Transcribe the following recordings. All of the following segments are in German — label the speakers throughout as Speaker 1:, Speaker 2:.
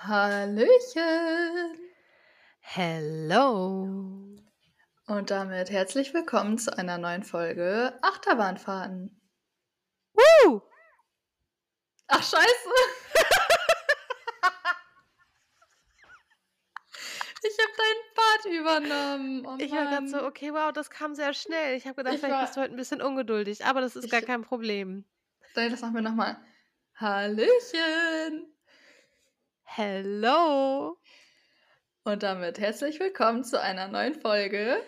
Speaker 1: Hallöchen!
Speaker 2: Hello!
Speaker 1: Und damit herzlich willkommen zu einer neuen Folge Achterbahnfahrten.
Speaker 2: Woo!
Speaker 1: Ach, scheiße! ich habe deinen Part übernommen. Oh,
Speaker 2: ich war gerade so, okay, wow, das kam sehr schnell. Ich habe gedacht,
Speaker 1: Ich
Speaker 2: vielleicht
Speaker 1: war-
Speaker 2: bist du heute ein bisschen ungeduldig, aber das ist
Speaker 1: Ich-
Speaker 2: gar kein Problem.
Speaker 1: Dann das machen wir nochmal. Hallöchen!
Speaker 2: Hello!
Speaker 1: Und damit herzlich willkommen zu einer neuen Folge.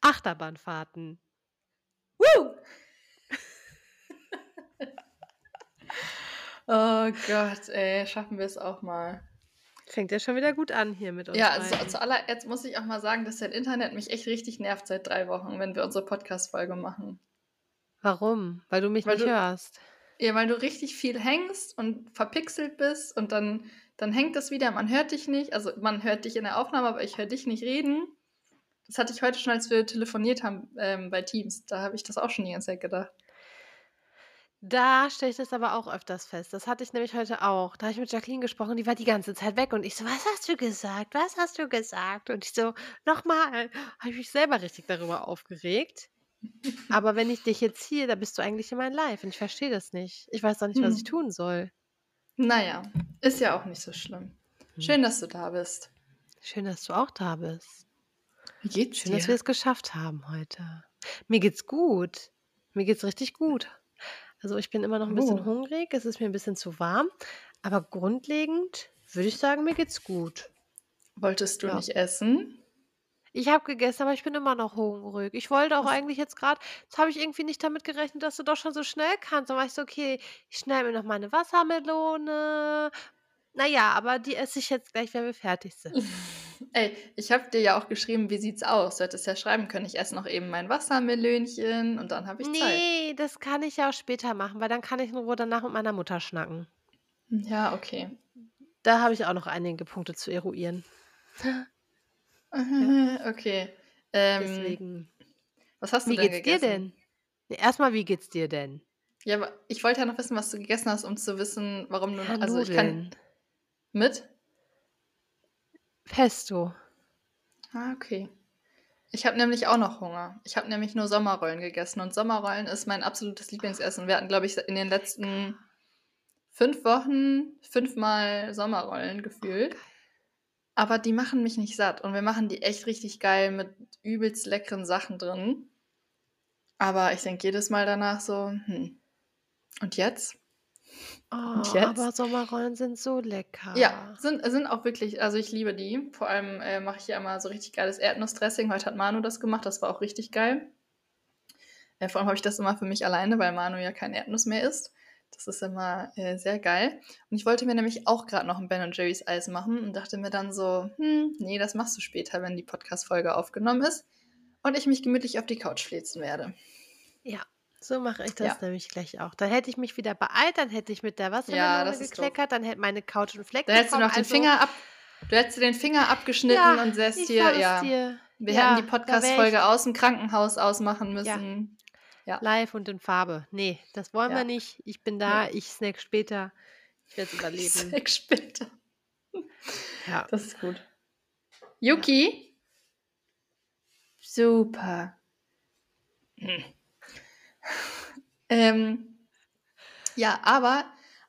Speaker 2: Achterbahnfahrten.
Speaker 1: Woo! oh Gott, ey, schaffen wir es auch mal.
Speaker 2: Fängt ja schon wieder gut an hier mit uns.
Speaker 1: Ja,
Speaker 2: beiden.
Speaker 1: zuallererst muss ich auch mal sagen, dass das Internet mich echt richtig nervt seit drei Wochen, wenn wir unsere Podcast-Folge machen.
Speaker 2: Warum? Weil du mich
Speaker 1: Weil
Speaker 2: nicht
Speaker 1: du-
Speaker 2: hörst.
Speaker 1: Ja, weil du richtig viel hängst und verpixelt bist und dann, dann hängt das wieder, man hört dich nicht. Also man hört dich in der Aufnahme, aber ich höre dich nicht reden. Das hatte ich heute schon, als wir telefoniert haben ähm, bei Teams. Da habe ich das auch schon die ganze Zeit gedacht.
Speaker 2: Da stelle ich das aber auch öfters fest. Das hatte ich nämlich heute auch. Da habe ich mit Jacqueline gesprochen, die war die ganze Zeit weg und ich so, was hast du gesagt? Was hast du gesagt? Und ich so, nochmal, habe ich mich selber richtig darüber aufgeregt. Aber wenn ich dich jetzt hier, da bist du eigentlich in mein Live und ich verstehe das nicht. Ich weiß doch nicht, was
Speaker 1: Hm.
Speaker 2: ich tun soll.
Speaker 1: Naja, ist ja auch nicht so schlimm.
Speaker 2: Hm.
Speaker 1: Schön, dass du da bist.
Speaker 2: Schön, dass du auch da bist.
Speaker 1: Wie geht's
Speaker 2: Schön,
Speaker 1: dir?
Speaker 2: dass wir es geschafft haben heute. Mir geht's gut. Mir geht's richtig gut. Also ich bin immer noch ein bisschen
Speaker 1: Oh.
Speaker 2: hungrig, es ist mir ein bisschen zu warm, aber grundlegend würde ich sagen, mir geht's gut.
Speaker 1: Wolltest du
Speaker 2: Ja.
Speaker 1: nicht essen?
Speaker 2: Ich habe gegessen, aber ich bin immer noch hungrig. Ich wollte auch
Speaker 1: Was-
Speaker 2: eigentlich jetzt gerade, jetzt habe ich irgendwie nicht damit gerechnet, dass du doch schon so schnell kannst. Dann war ich so, okay, ich schneide mir noch mal eine Wassermelone. Naja, aber die esse ich jetzt gleich, wenn wir fertig sind.
Speaker 1: Ey, ich habe dir ja auch geschrieben, wie sieht's aus? Du hättest ja schreiben können, ich esse noch eben mein Wassermelönchen und dann habe ich Zeit.
Speaker 2: Nee, das kann ich ja auch später machen, weil dann kann ich in Ruhe danach mit meiner Mutter schnacken.
Speaker 1: Ja, okay.
Speaker 2: Da habe ich auch noch einige Punkte zu eruieren.
Speaker 1: Okay. Ähm,
Speaker 2: Deswegen.
Speaker 1: was hast du
Speaker 2: Wie
Speaker 1: denn
Speaker 2: geht's
Speaker 1: gegessen?
Speaker 2: dir denn? Erstmal, wie geht's dir denn?
Speaker 1: Ja, aber ich wollte ja noch wissen, was du gegessen hast, um zu wissen, warum du
Speaker 2: Ja,
Speaker 1: noch. Also ich kann.
Speaker 2: Nudeln.
Speaker 1: Mit?
Speaker 2: Pesto.
Speaker 1: Ah, okay. Ich habe nämlich auch noch Hunger. Ich habe nämlich nur Sommerrollen gegessen und Sommerrollen ist mein absolutes Lieblingsessen. Wir hatten, glaube ich, in den letzten fünf Wochen fünfmal Sommerrollen gefühlt. Aber die machen mich nicht satt und wir machen die echt richtig geil mit übelst leckeren Sachen drin. Aber ich denke jedes Mal danach so, hm. Und jetzt?
Speaker 2: Oh,
Speaker 1: jetzt?
Speaker 2: aber Sommerrollen sind so lecker.
Speaker 1: Ja, sind, sind auch wirklich, also ich liebe die. Vor allem äh, mache ich hier immer so richtig geiles Erdnussdressing. Heute hat Manu das gemacht, das war auch richtig geil. Äh, vor allem habe ich das immer für mich alleine, weil Manu ja kein Erdnuss mehr isst. Das ist immer äh, sehr geil. Und ich wollte mir nämlich auch gerade noch ein Ben Jerry's Eis machen und dachte mir dann so, hm, nee, das machst du später, wenn die Podcast-Folge aufgenommen ist. Und ich mich gemütlich auf die Couch flitzen werde.
Speaker 2: Ja, so mache ich das
Speaker 1: Ja.
Speaker 2: nämlich gleich auch. Dann hätte ich mich wieder beeilt, dann hätte ich mit der Wassermelone
Speaker 1: das ist
Speaker 2: gekleckert, dann hätte meine Couch einen Fleck
Speaker 1: Da hättest du noch den
Speaker 2: also,
Speaker 1: Finger ab. Du hättest dir den Finger abgeschnitten
Speaker 2: ja,
Speaker 1: und säßt
Speaker 2: es
Speaker 1: ja.
Speaker 2: dir.
Speaker 1: Wir
Speaker 2: Ja,
Speaker 1: hätten die Podcast-Folge aus dem Krankenhaus ausmachen müssen. Ja.
Speaker 2: Live und in Farbe. Nee, das wollen
Speaker 1: Ja.
Speaker 2: wir nicht. Ich bin da, ich snack später. Ich werde es überleben.
Speaker 1: Snack später.
Speaker 2: Ja.
Speaker 1: Das ist gut. Yuki? Super. Hm. ähm, ja, aber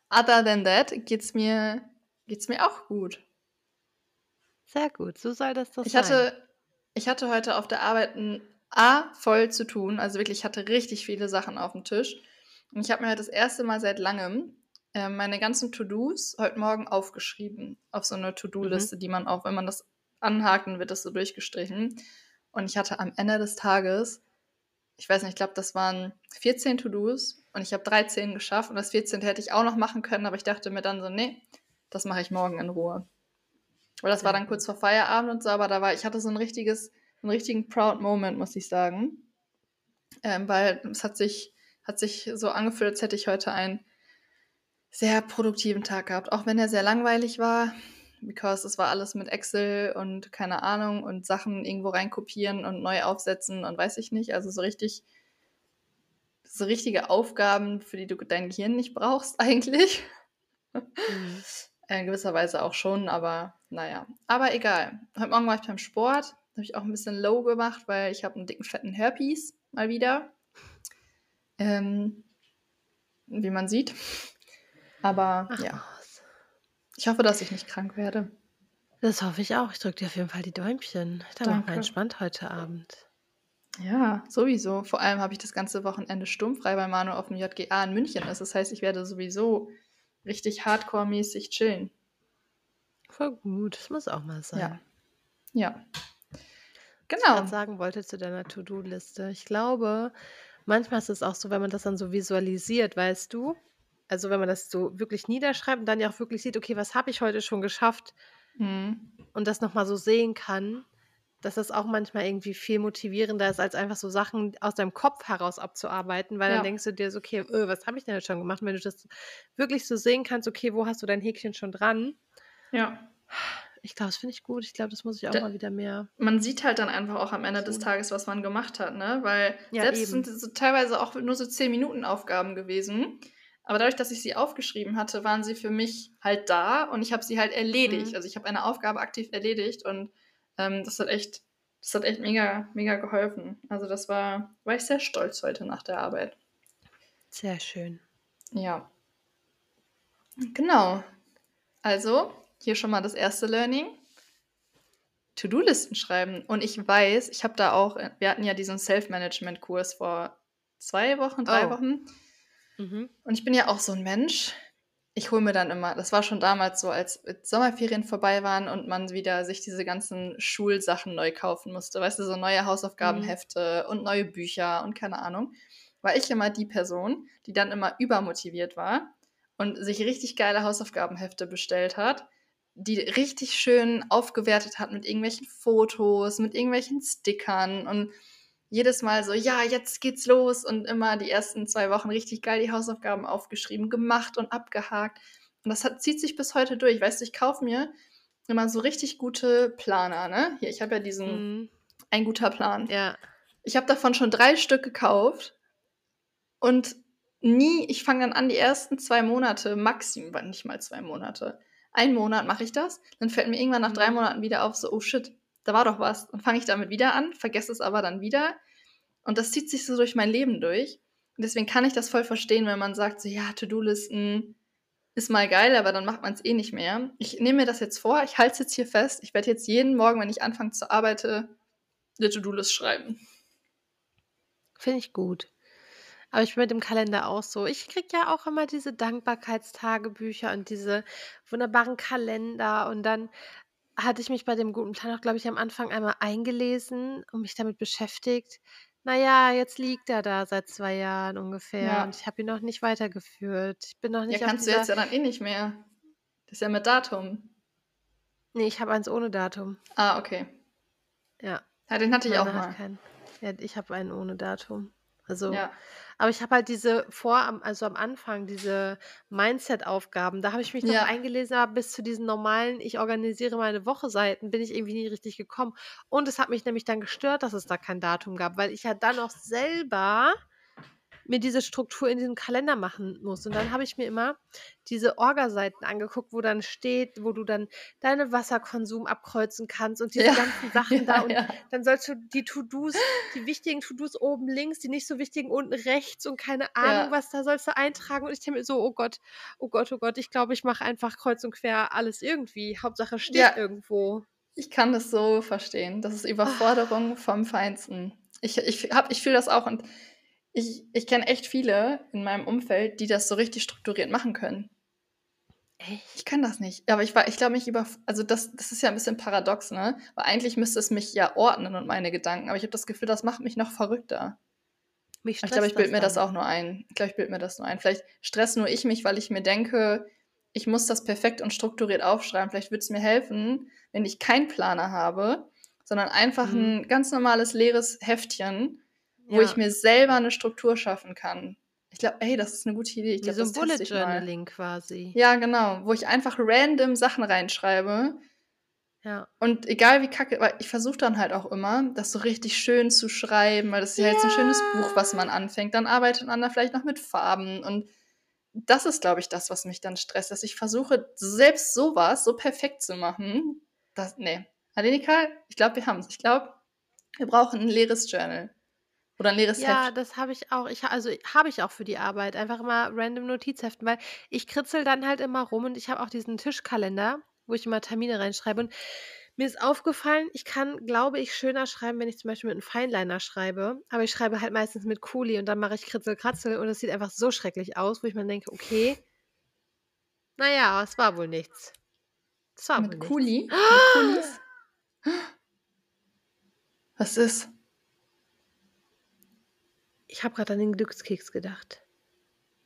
Speaker 1: other than that geht's mir, geht's mir auch gut.
Speaker 2: Sehr gut, so soll das doch
Speaker 1: Ich
Speaker 2: sein.
Speaker 1: hatte, ich hatte heute auf der Arbeit ein A voll zu tun. Also wirklich, ich hatte richtig viele Sachen auf dem Tisch. Und ich habe mir halt das erste Mal seit langem äh, meine ganzen To-Dos heute Morgen aufgeschrieben. Auf so eine To-Do-Liste, die man auch, wenn man das anhakt, dann wird das so durchgestrichen. Und ich hatte am Ende des Tages, ich weiß nicht, ich glaube, das waren 14 To-Dos und ich habe 13 geschafft. Und das 14. hätte ich auch noch machen können, aber ich dachte mir dann so, nee, das mache ich morgen in Ruhe. Weil das war
Speaker 2: Sehr
Speaker 1: dann kurz vor Feierabend und so, aber da war, ich hatte so ein richtiges, einen richtigen proud Moment, muss ich sagen. Ähm, weil es hat sich, hat sich so angefühlt, als hätte ich heute einen sehr produktiven Tag gehabt. Auch wenn er sehr langweilig war, because es war alles mit Excel und keine Ahnung und Sachen irgendwo reinkopieren und neu aufsetzen und weiß ich nicht. Also so richtig, so richtige Aufgaben, für die du dein Gehirn nicht brauchst eigentlich.
Speaker 2: Mhm.
Speaker 1: In gewisser Weise auch schon, aber naja. Aber egal. Heute Morgen war ich beim Sport. Habe ich auch ein bisschen low gemacht, weil ich habe einen dicken, fetten Herpes mal wieder. Ähm, wie man sieht. Aber
Speaker 2: Ach
Speaker 1: ja,
Speaker 2: was.
Speaker 1: ich hoffe, dass ich nicht krank werde.
Speaker 2: Das hoffe ich auch. Ich drücke dir auf jeden Fall die Däumchen. Dann machen wir entspannt heute Abend.
Speaker 1: Ja, sowieso. Vor allem habe ich das ganze Wochenende sturmfrei, weil Manu auf dem JGA in München ist. Das heißt, ich werde sowieso richtig hardcore-mäßig chillen.
Speaker 2: Voll gut. Das muss auch mal sein.
Speaker 1: Ja. Ja.
Speaker 2: Was ich
Speaker 1: Genau.
Speaker 2: gerade sagen wollte zu deiner To-Do-Liste. Ich glaube, manchmal ist es auch so, wenn man das dann so visualisiert, weißt du? Also wenn man das so wirklich niederschreibt und dann ja auch wirklich sieht, okay, was habe ich heute schon geschafft
Speaker 1: Mhm.
Speaker 2: und das nochmal so sehen kann, dass das auch manchmal irgendwie viel motivierender ist, als einfach so Sachen aus deinem Kopf heraus abzuarbeiten, weil
Speaker 1: Ja.
Speaker 2: dann denkst du dir so, okay, öh, was habe ich denn jetzt schon gemacht? Und wenn du das wirklich so sehen kannst, okay, wo hast du dein Häkchen schon dran?
Speaker 1: Ja.
Speaker 2: Ich glaube, das finde ich gut. Ich glaube, das muss ich auch
Speaker 1: Da-
Speaker 2: mal wieder mehr.
Speaker 1: Man sieht halt dann einfach auch am Ende des. Tages, was man gemacht hat, ne? Weil
Speaker 2: Ja,
Speaker 1: selbst
Speaker 2: eben.
Speaker 1: sind so teilweise auch nur so 10 Minuten Aufgaben gewesen. Aber dadurch, dass ich sie aufgeschrieben hatte, waren sie für mich halt da und ich habe sie halt erledigt.
Speaker 2: Mhm.
Speaker 1: Also ich habe eine Aufgabe aktiv erledigt und ähm, das hat echt, das hat echt mega, mega geholfen. Also das war, war ich sehr stolz heute nach der Arbeit.
Speaker 2: Sehr schön.
Speaker 1: Ja. Genau. Also, hier schon mal das erste Learning. To-Do-Listen schreiben. Und ich weiß, ich habe da auch, wir hatten ja diesen Self-Management-Kurs vor zwei Wochen, drei
Speaker 2: Oh.
Speaker 1: Wochen.
Speaker 2: Mhm.
Speaker 1: Und ich bin ja auch so ein Mensch. Ich hole mir dann immer, das war schon damals so, als Sommerferien vorbei waren und man wieder sich diese ganzen Schulsachen neu kaufen musste. Weißt du, so neue Hausaufgabenhefte und neue Bücher und keine Ahnung. War ich immer die Person, die dann immer übermotiviert war und sich richtig geile Hausaufgabenhefte bestellt hat, die richtig schön aufgewertet hat mit irgendwelchen Fotos, mit irgendwelchen Stickern und jedes Mal so, ja, jetzt geht's los und immer die ersten zwei Wochen richtig geil die Hausaufgaben aufgeschrieben, gemacht und abgehakt. Und das hat, zieht sich bis heute durch. Weißt du, ich kaufe mir immer so richtig gute Planer, ne? Hier, ich habe ja diesen,
Speaker 2: Mhm.
Speaker 1: ein guter Plan.
Speaker 2: Ja.
Speaker 1: Ich habe davon schon drei Stück gekauft und nie, ich fange dann an, die ersten zwei Monate, maximal nicht mal zwei Monate. Einen Monat mache ich das, dann fällt mir irgendwann nach drei
Speaker 2: Mhm.
Speaker 1: Monaten wieder auf, so, oh shit, da war doch was. Dann fange ich damit wieder an, vergesse es aber dann wieder. Und das zieht sich so durch mein Leben durch. Und deswegen kann ich das voll verstehen, wenn man sagt, so, ja, To-Do-Listen ist mal geil, aber dann macht man es eh nicht mehr. Ich nehme mir das jetzt vor, ich halte es jetzt hier fest. Ich werde jetzt jeden Morgen, wenn ich anfange zu arbeiten, eine To-Do-List schreiben.
Speaker 2: Finde ich gut. Aber ich bin mit dem Kalender auch so. Ich kriege ja auch immer diese Dankbarkeitstagebücher und diese wunderbaren Kalender. Und dann hatte ich mich bei dem guten Plan auch, glaube ich, am Anfang einmal eingelesen und mich damit beschäftigt. Naja, jetzt liegt er da seit zwei Jahren ungefähr
Speaker 1: Ja.
Speaker 2: und ich habe ihn noch nicht weitergeführt. Ich bin noch
Speaker 1: Ja,
Speaker 2: nicht auf
Speaker 1: kannst du
Speaker 2: dieser.
Speaker 1: jetzt ja dann eh nicht mehr. Das ist ja mit Datum.
Speaker 2: Nee, ich habe eins ohne Datum.
Speaker 1: Ah, okay.
Speaker 2: Ja,
Speaker 1: Ja, den hatte ich auch
Speaker 2: meine hat
Speaker 1: mal.
Speaker 2: keinen. Ja, ich habe einen ohne Datum. Also,
Speaker 1: Ja.
Speaker 2: aber ich habe halt diese vor, am- also am Anfang, diese Mindset-Aufgaben, da habe ich mich noch
Speaker 1: Ja.
Speaker 2: eingelesen, aber bis zu diesen normalen, ich organisiere meine Woche-Seiten, bin ich irgendwie nie richtig gekommen. Und es hat mich nämlich dann gestört, dass es da kein Datum gab, weil ich ja dann auch selber mir diese Struktur in diesem Kalender machen muss. Und dann habe ich mir immer diese Orga-Seiten angeguckt, wo dann steht, wo du dann deinen Wasserkonsum abkreuzen kannst und diese
Speaker 1: Ja.
Speaker 2: ganzen Sachen da
Speaker 1: Ja,
Speaker 2: und
Speaker 1: ja.
Speaker 2: dann sollst du die To-Dos, die wichtigen To-Dos oben links, die nicht so wichtigen unten rechts und keine Ahnung, was da sollst du eintragen. Und ich denke mir so, oh Gott, oh Gott, oh Gott, ich glaube, ich mache einfach kreuz und quer alles irgendwie. Hauptsache steht irgendwo.
Speaker 1: Ich kann das so verstehen. Das ist Überforderung vom Feinsten. Ich, ich, hab- ich fühle das auch und ich, ich kenne echt viele in meinem Umfeld, die das so richtig strukturiert machen können.
Speaker 2: Echt?
Speaker 1: Ich kann das nicht. Aber ich war, ich glaube mich über, also das, das ist ja ein bisschen paradox, ne? Weil eigentlich müsste es mich ja ordnen und meine Gedanken, aber ich habe das Gefühl, das macht mich noch verrückter.
Speaker 2: Mich
Speaker 1: ich glaube, ich bilde mir das
Speaker 2: dann.
Speaker 1: auch nur ein. Ich glaube, ich bilde mir das nur ein. Vielleicht stress nur ich mich, weil ich mir denke, ich muss das perfekt und strukturiert aufschreiben. Vielleicht würde es mir helfen, wenn ich keinen Planer habe, sondern einfach
Speaker 2: Mhm.
Speaker 1: ein ganz normales leeres Heftchen, wo
Speaker 2: Ja.
Speaker 1: ich mir selber eine Struktur schaffen kann. Ich glaube, ey, das ist eine gute Idee. Ich
Speaker 2: Wie
Speaker 1: glaube,
Speaker 2: so ein Bullet
Speaker 1: mal.
Speaker 2: Journaling quasi.
Speaker 1: Ja, genau. Wo ich einfach random Sachen reinschreibe.
Speaker 2: Ja.
Speaker 1: Und egal wie kacke, weil ich versuche dann halt auch immer, das so richtig schön zu schreiben, weil das ist ja jetzt ein schönes Buch, was man anfängt. Dann arbeitet man da vielleicht noch mit Farben und das ist, glaube ich, das, was mich dann stresst, dass ich versuche, selbst sowas so perfekt zu machen. Das, nee. Adenika, ich glaube, wir haben es. Ich glaube, wir brauchen ein leeres Journal. Oder ein leeres
Speaker 2: Ja,
Speaker 1: Heft.
Speaker 2: das habe ich auch. Ich, also habe ich auch für die Arbeit. Einfach immer random Notizheften, weil ich kritzel dann halt immer rum und ich habe auch diesen Tischkalender, wo ich immer Termine reinschreibe. Und mir ist aufgefallen, ich kann, glaube ich, schöner schreiben, wenn ich zum Beispiel mit einem Fineliner schreibe. Aber ich schreibe halt meistens mit Kuli und dann mache ich Kritzel, Kratzel und es sieht einfach so schrecklich aus, wo ich mir denke, okay, naja, es war wohl nichts. Es war wohl
Speaker 1: Mit
Speaker 2: nichts.
Speaker 1: Kuli? Mit Kulis? Was ist?
Speaker 2: Ich habe gerade an den Glückskeks gedacht.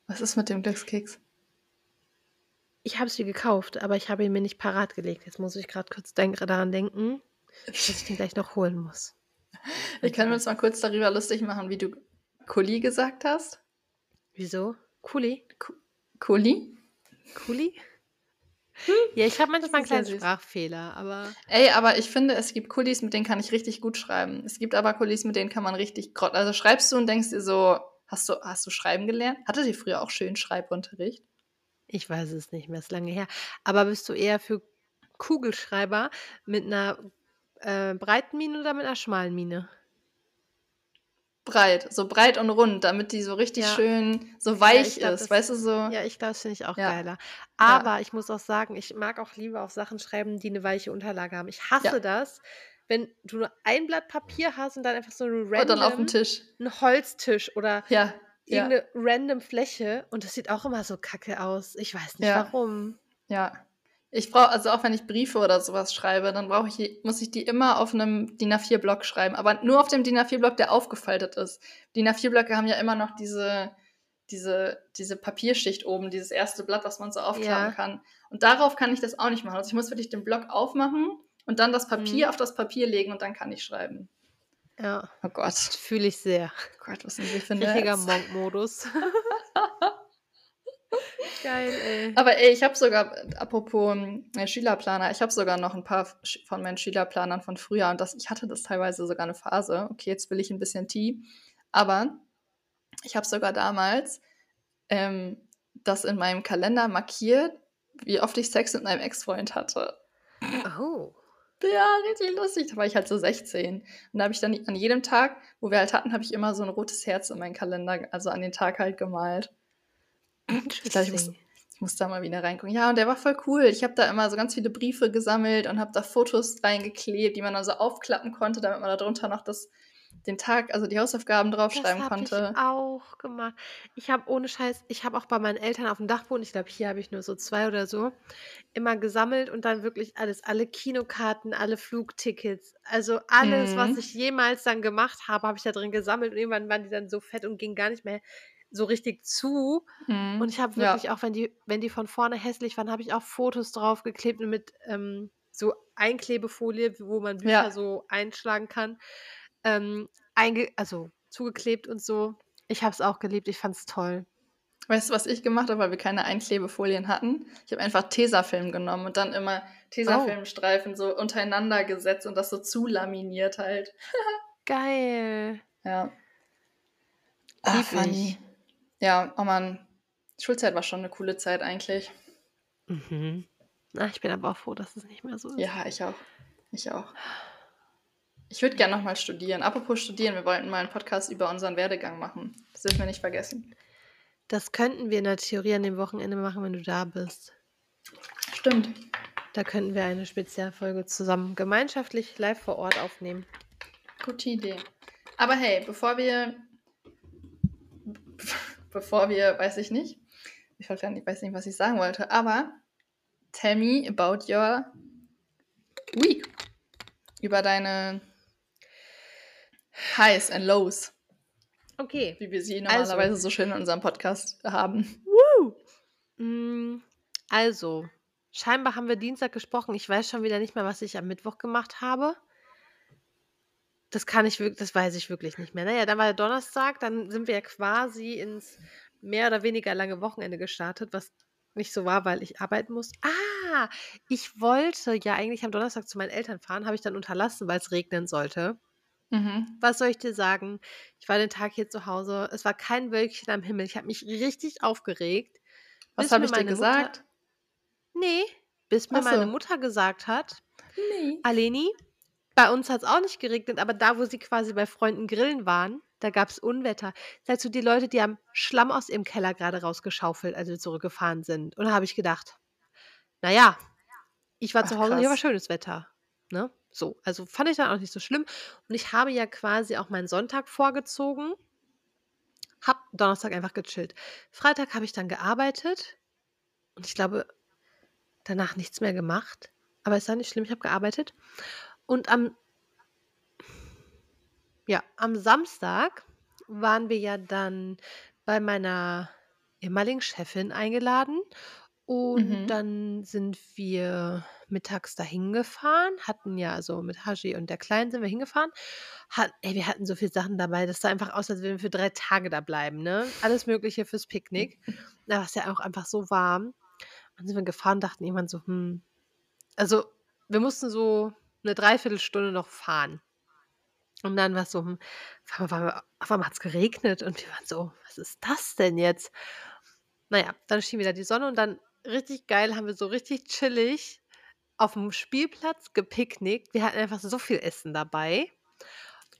Speaker 1: Was ist mit dem Glückskeks?
Speaker 2: Ich habe sie gekauft, aber ich habe ihn mir nicht parat gelegt. Jetzt muss ich gerade kurz daran denken, dass ich den gleich noch holen muss.
Speaker 1: Wir können uns mal kurz darüber lustig machen, wie du Kuli gesagt hast.
Speaker 2: Wieso? Kuli?
Speaker 1: Kuli?
Speaker 2: Kuli? Ja, ich habe manchmal einen kleinen. Sprachfehler, aber
Speaker 1: Ey, aber ich finde, es gibt Kulis, mit denen kann ich richtig gut schreiben. Es gibt aber Kulis, mit denen kann man richtig grott. Also schreibst du und denkst dir so, hast du, hast du schreiben gelernt? Hattet ihr früher auch schön Schreibunterricht?
Speaker 2: ich weiß es nicht mehr, ist lange her. Aber bist du eher für Kugelschreiber mit einer äh, breiten Mine oder mit einer schmalen Mine?
Speaker 1: Breit, so breit und rund, damit die so richtig
Speaker 2: Ja.
Speaker 1: schön so
Speaker 2: Ja,
Speaker 1: weich
Speaker 2: ich glaub,
Speaker 1: ist,
Speaker 2: das-
Speaker 1: weißt du so?
Speaker 2: Ja, ich glaube, das finde ich auch
Speaker 1: Ja.
Speaker 2: geiler. Aber ich muss auch sagen, ich mag auch lieber auf Sachen schreiben, die eine weiche Unterlage haben. Ich hasse
Speaker 1: Ja.
Speaker 2: das, wenn du nur ein Blatt Papier hast und dann einfach so ein
Speaker 1: Und dann auf
Speaker 2: random
Speaker 1: dem Tisch.
Speaker 2: ein Holztisch oder
Speaker 1: Ja. Ja.
Speaker 2: irgendeine random Fläche und das sieht auch immer so kacke aus. Ich weiß nicht
Speaker 1: Ja.
Speaker 2: warum.
Speaker 1: Ja. Ich brauche, also auch wenn ich Briefe oder sowas schreibe, dann brauche ich, muss ich die immer auf einem DIN A4-Block schreiben. Aber nur auf dem DIN A4-Block, der aufgefaltet ist. DIN A4-Blöcke haben ja immer noch diese, diese, diese Papierschicht oben, dieses erste Blatt, was man so aufklappen
Speaker 2: Ja.
Speaker 1: kann. Und darauf kann ich das auch nicht machen. Also ich muss wirklich den Block aufmachen und dann das Papier
Speaker 2: Mhm.
Speaker 1: auf das Papier legen und dann kann ich schreiben.
Speaker 2: Ja,
Speaker 1: Oh Gott.
Speaker 2: fühle ich sehr.
Speaker 1: Oh Gott, was sind wir für
Speaker 2: Richtiger
Speaker 1: Nerds.
Speaker 2: Monk-Modus. Geil, ey.
Speaker 1: Aber ey, ich habe sogar, apropos äh, Schülerplaner, ich habe sogar noch ein paar von meinen Schülerplanern von früher und das, ich hatte das teilweise sogar eine Phase. Okay, jetzt will ich ein bisschen Tee, aber ich habe sogar damals ähm, das in meinem Kalender markiert, wie oft ich Sex mit meinem Ex-Freund hatte.
Speaker 2: Oh.
Speaker 1: Ja, richtig lustig. Da war ich halt so 16. Und da habe ich dann an jedem Tag, wo wir halt hatten, habe ich immer so ein rotes Herz in meinen Kalender, also an den Tag halt gemalt. Ich glaube, ich muss, ich muss da mal wieder reingucken. Ja, und der war voll cool. Ich habe da immer so ganz viele Briefe gesammelt und habe da Fotos reingeklebt, die man dann so aufklappen konnte, damit man da drunter noch das, den Tag, also die Hausaufgaben draufschreiben
Speaker 2: das habe
Speaker 1: konnte.
Speaker 2: ich auch gemacht. Ich habe ohne Scheiß, ich habe auch bei meinen Eltern auf dem Dachboden, ich glaube, hier habe ich nur so zwei oder so, immer gesammelt und dann wirklich alles, alle Kinokarten, alle Flugtickets, also alles, was
Speaker 1: Mhm.
Speaker 2: ich jemals dann gemacht habe, habe ich da drin gesammelt und irgendwann waren die dann so fett und gingen gar nicht mehr so richtig zu.
Speaker 1: Mhm.
Speaker 2: Und ich habe
Speaker 1: Ja.
Speaker 2: wirklich auch, wenn die, wenn die von vorne hässlich waren, habe ich auch Fotos draufgeklebt mit ähm, so Einklebefolie, wo man Bücher
Speaker 1: Ja.
Speaker 2: so einschlagen kann, ähm, einge also zugeklebt und so. Ich habe es auch geliebt, ich fand es toll.
Speaker 1: Weißt du, was ich gemacht habe, weil wir keine Einklebefolien hatten? Ich habe einfach Tesafilm genommen und dann immer Tesafilmstreifen so untereinander gesetzt und das so zulaminiert halt.
Speaker 2: Geil.
Speaker 1: Ja.
Speaker 2: Lieb
Speaker 1: Ah, funny. Ja, oh Mann. Schulzeit war schon eine coole Zeit eigentlich.
Speaker 2: Mhm. Na, ich bin aber auch froh, dass es nicht mehr so ist.
Speaker 1: Ja, ich auch. Ich auch. Ich würde gerne nochmal studieren. Apropos studieren, wir wollten mal einen Podcast über unseren Werdegang machen. Das dürfen wir nicht vergessen.
Speaker 2: Das könnten wir in der Theorie an dem Wochenende machen, wenn du da bist.
Speaker 1: Stimmt.
Speaker 2: Da könnten wir eine Spezialfolge zusammen gemeinschaftlich live vor Ort aufnehmen.
Speaker 1: Gute Idee. Aber hey, bevor wir. Bevor wir, weiß ich nicht. Ich weiß gar nicht, weiß nicht, was ich sagen wollte. Aber tell me about your week. Über deine Highs and Lows,
Speaker 2: Okay.
Speaker 1: wie wir sie
Speaker 2: Also.
Speaker 1: normalerweise so schön in unserem Podcast haben.
Speaker 2: Mm, Also, scheinbar haben wir Dienstag gesprochen. Ich weiß schon wieder nicht mehr, was ich am Mittwoch gemacht habe. Das kann ich wirklich, das weiß ich wirklich nicht mehr. Naja, dann war der Donnerstag, dann sind wir ja quasi ins mehr oder weniger lange Wochenende gestartet, was nicht so war, weil ich arbeiten muss. Ah, ich wollte ja eigentlich am Donnerstag zu meinen Eltern fahren, habe ich dann unterlassen, weil es regnen sollte.
Speaker 1: Mhm.
Speaker 2: Was soll ich dir sagen? Ich war den Tag hier zu Hause. Es war kein Wölkchen am Himmel. Ich habe mich richtig aufgeregt.
Speaker 1: Was habe ich dir
Speaker 2: meine Mutter
Speaker 1: gesagt?
Speaker 2: ne, bis mir
Speaker 1: Ach
Speaker 2: meine
Speaker 1: so.
Speaker 2: Mutter gesagt hat:
Speaker 1: Ne.
Speaker 2: „Aleni, bei uns hat's auch nicht geregnet, aber da, wo sie quasi bei Freunden grillen waren, da gab's Unwetter.“ Sagt so: „Die Leute, die haben Schlamm aus ihrem Keller grade rausgeschaufelt, als wir zurückgefahren sind.“ Und da habe ich gedacht: „Na ja, ich war
Speaker 1: Ach
Speaker 2: zu Hause, hier war
Speaker 1: krass.
Speaker 2: schönes Wetter“, ne? So, also fand ich dann auch nicht so schlimm. Und ich habe ja quasi auch meinen Sonntag vorgezogen. Habe Donnerstag einfach gechillt. Freitag habe ich dann gearbeitet und ich glaube, danach nichts mehr gemacht. Aber ist ja nicht schlimm, ich habe gearbeitet. Und am ja, am Samstag waren wir ja dann bei meiner ehemaligen Chefin eingeladen und
Speaker 1: Mhm.
Speaker 2: dann sind wir mittags dahin gefahren, hatten ja also mit Haji und der Kleinen sind wir hingefahren. Hat ey, wir hatten so viel Sachen dabei, das sah einfach aus, als würden wir für 3 Tage da bleiben, ne? Alles Mögliche fürs Picknick. Da war's ja auch einfach so warm. Dann sind wir gefahren, dachten irgendwann so: „Hm“ also, wir mussten so 'ne 3/4 Stunde noch fahren. Und dann war's so, hm, auf einmal war auf einmal hat's geregnet und wir waren so: „Was ist das denn jetzt?“ Na ja, dann schien wieder die Sonne und dann richtig geil haben wir so richtig chillig auf'm Spielplatz gepicknickt. Wir hatten einfach so viel Essen dabei.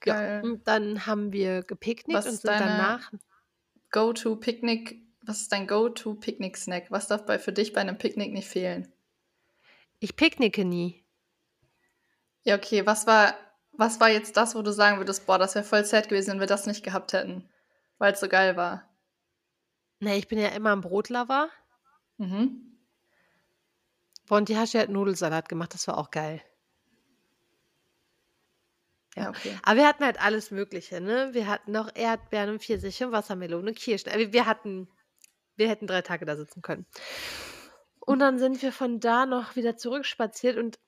Speaker 2: Ja,
Speaker 1: Geil.
Speaker 2: und dann haben wir gepicknickt
Speaker 1: Was
Speaker 2: und
Speaker 1: ist
Speaker 2: sind danach
Speaker 1: Go-to-Picknick was ist dein Go-to-Picknick-Snack? Was darf bei für dich bei 'nem Picknick nicht fehlen?
Speaker 2: Ich picknicke nie.
Speaker 1: Ja, okay, was war was war jetzt das, wo du sagen würdest: „Boah, das wäre voll sad gewesen, wenn wir das nicht gehabt hätten, weil's so geil war?“
Speaker 2: Ne, ich bin ja immer 'n Brotlover.
Speaker 1: Mhm.
Speaker 2: Und die Hashi hat Nudelsalat gemacht, das war auch geil.
Speaker 1: Ja, okay.
Speaker 2: aber wir hatten halt alles Mögliche, ne? Wir hatten noch Erdbeeren und Pfirsiche und Wassermelone, Kirschen. Also, wir hatten wir hätten 3 Tage da sitzen können. Und dann sind wir von da noch wieder zurückspaziert und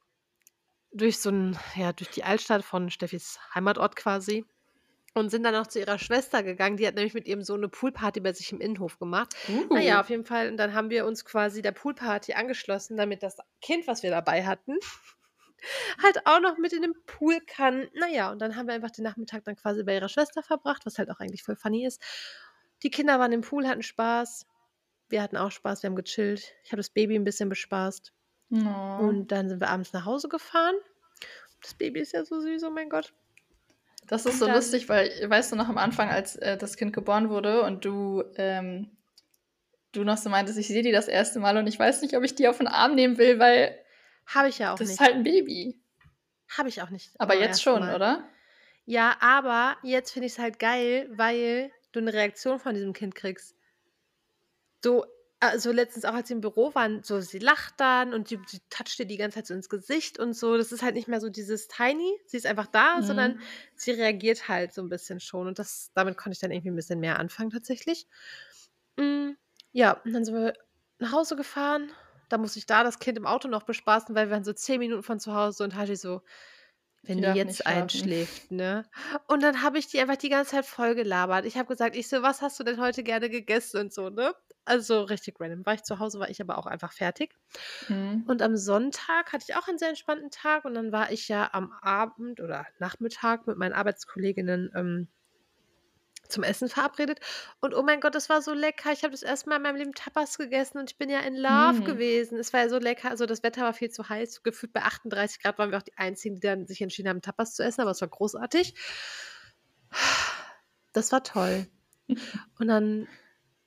Speaker 2: durch so 'n ja, durch die Altstadt von Steffis Heimatort quasi und sind dann noch zu ihrer Schwester gegangen. Die hat nämlich mit ihrem Sohn 'ne Poolparty bei sich im Innenhof gemacht.
Speaker 1: Uh.
Speaker 2: auf jeden Fall und dann haben wir uns quasi der Poolparty angeschlossen, damit das Kind, was wir dabei hatten, halt auch noch mit in den Pool kann. Na ja, und dann haben wir einfach den Nachmittag dann quasi bei ihrer Schwester verbracht, was halt auch eigentlich voll funny ist. Die Kinder waren im Pool, hatten Spaß. Wir hatten auch Spaß, wir haben gechillt. Ich habe das Baby 'n bisschen bespaßt.
Speaker 1: Oh.
Speaker 2: Und dann sind wir abends nach Hause gefahren. Das Baby ist ja so süß, oh mein Gott.
Speaker 1: Das ist
Speaker 2: Und
Speaker 1: so
Speaker 2: dann
Speaker 1: lustig, weil weißt du noch am Anfang, als, äh, das Kind geboren wurde und du, ähm du noch so meintest: „Ich sehe die das erste Mal und ich weiß nicht, ob ich die auf 'n Arm nehmen will, weil
Speaker 2: Habe ich ja auch
Speaker 1: das ist
Speaker 2: nicht.
Speaker 1: halt 'n Baby.“
Speaker 2: Habe ich auch nicht
Speaker 1: Aber jetzt schon,
Speaker 2: Mal.
Speaker 1: oder?
Speaker 2: Ja, aber jetzt finde ich's halt geil, weil du 'ne Reaktion von diesem Kind kriegst. So also, letztens auch, als sie im Büro waren, so sie lacht dann und sie sie toucht dir die ganze Zeit so ins Gesicht und so. Das ist halt nicht mehr so dieses Tiny, sie ist einfach da, sondern
Speaker 1: Mhm.
Speaker 2: sie reagiert halt so 'n bisschen schon und das damit konnte ich dann irgendwie 'n bisschen mehr anfangen tatsächlich. Hm, ja, und dann sind wir nach Hause gefahren. Da musste ich da das Kind im Auto noch bespaßen, weil wir waren so 10 Minuten von zu Hause und Haji so: „Wenn die jetzt einschläft, ne?“ Und dann habe ich die einfach die ganze Zeit vollgelabert. Ich habe gesagt ich so: „Was hast du denn heute gerne gegessen?“ und so, ne? Also, richtig random. War ich zu Hause, war ich aber auch einfach fertig.
Speaker 1: Mhm.
Speaker 2: Und am Sonntag hatte ich auch einen sehr entspannten Tag und dann war ich ja am Abend oder Nachmittag mit meinen Arbeitskolleginnen, ähm zum Essen verabredet. Und oh mein Gott, das war so lecker. Ich habe das erste Mal in meinem Leben Tapas gegessen und ich bin ja in Love
Speaker 1: Mhm.
Speaker 2: gewesen. Es war ja so lecker. Also, das Wetter war viel zu heiß. Gefühlt bei 38 C waren wir auch die Einzigen, die dann sich entschieden haben, Tapas zu essen, aber es war großartig. Das war toll. Und dann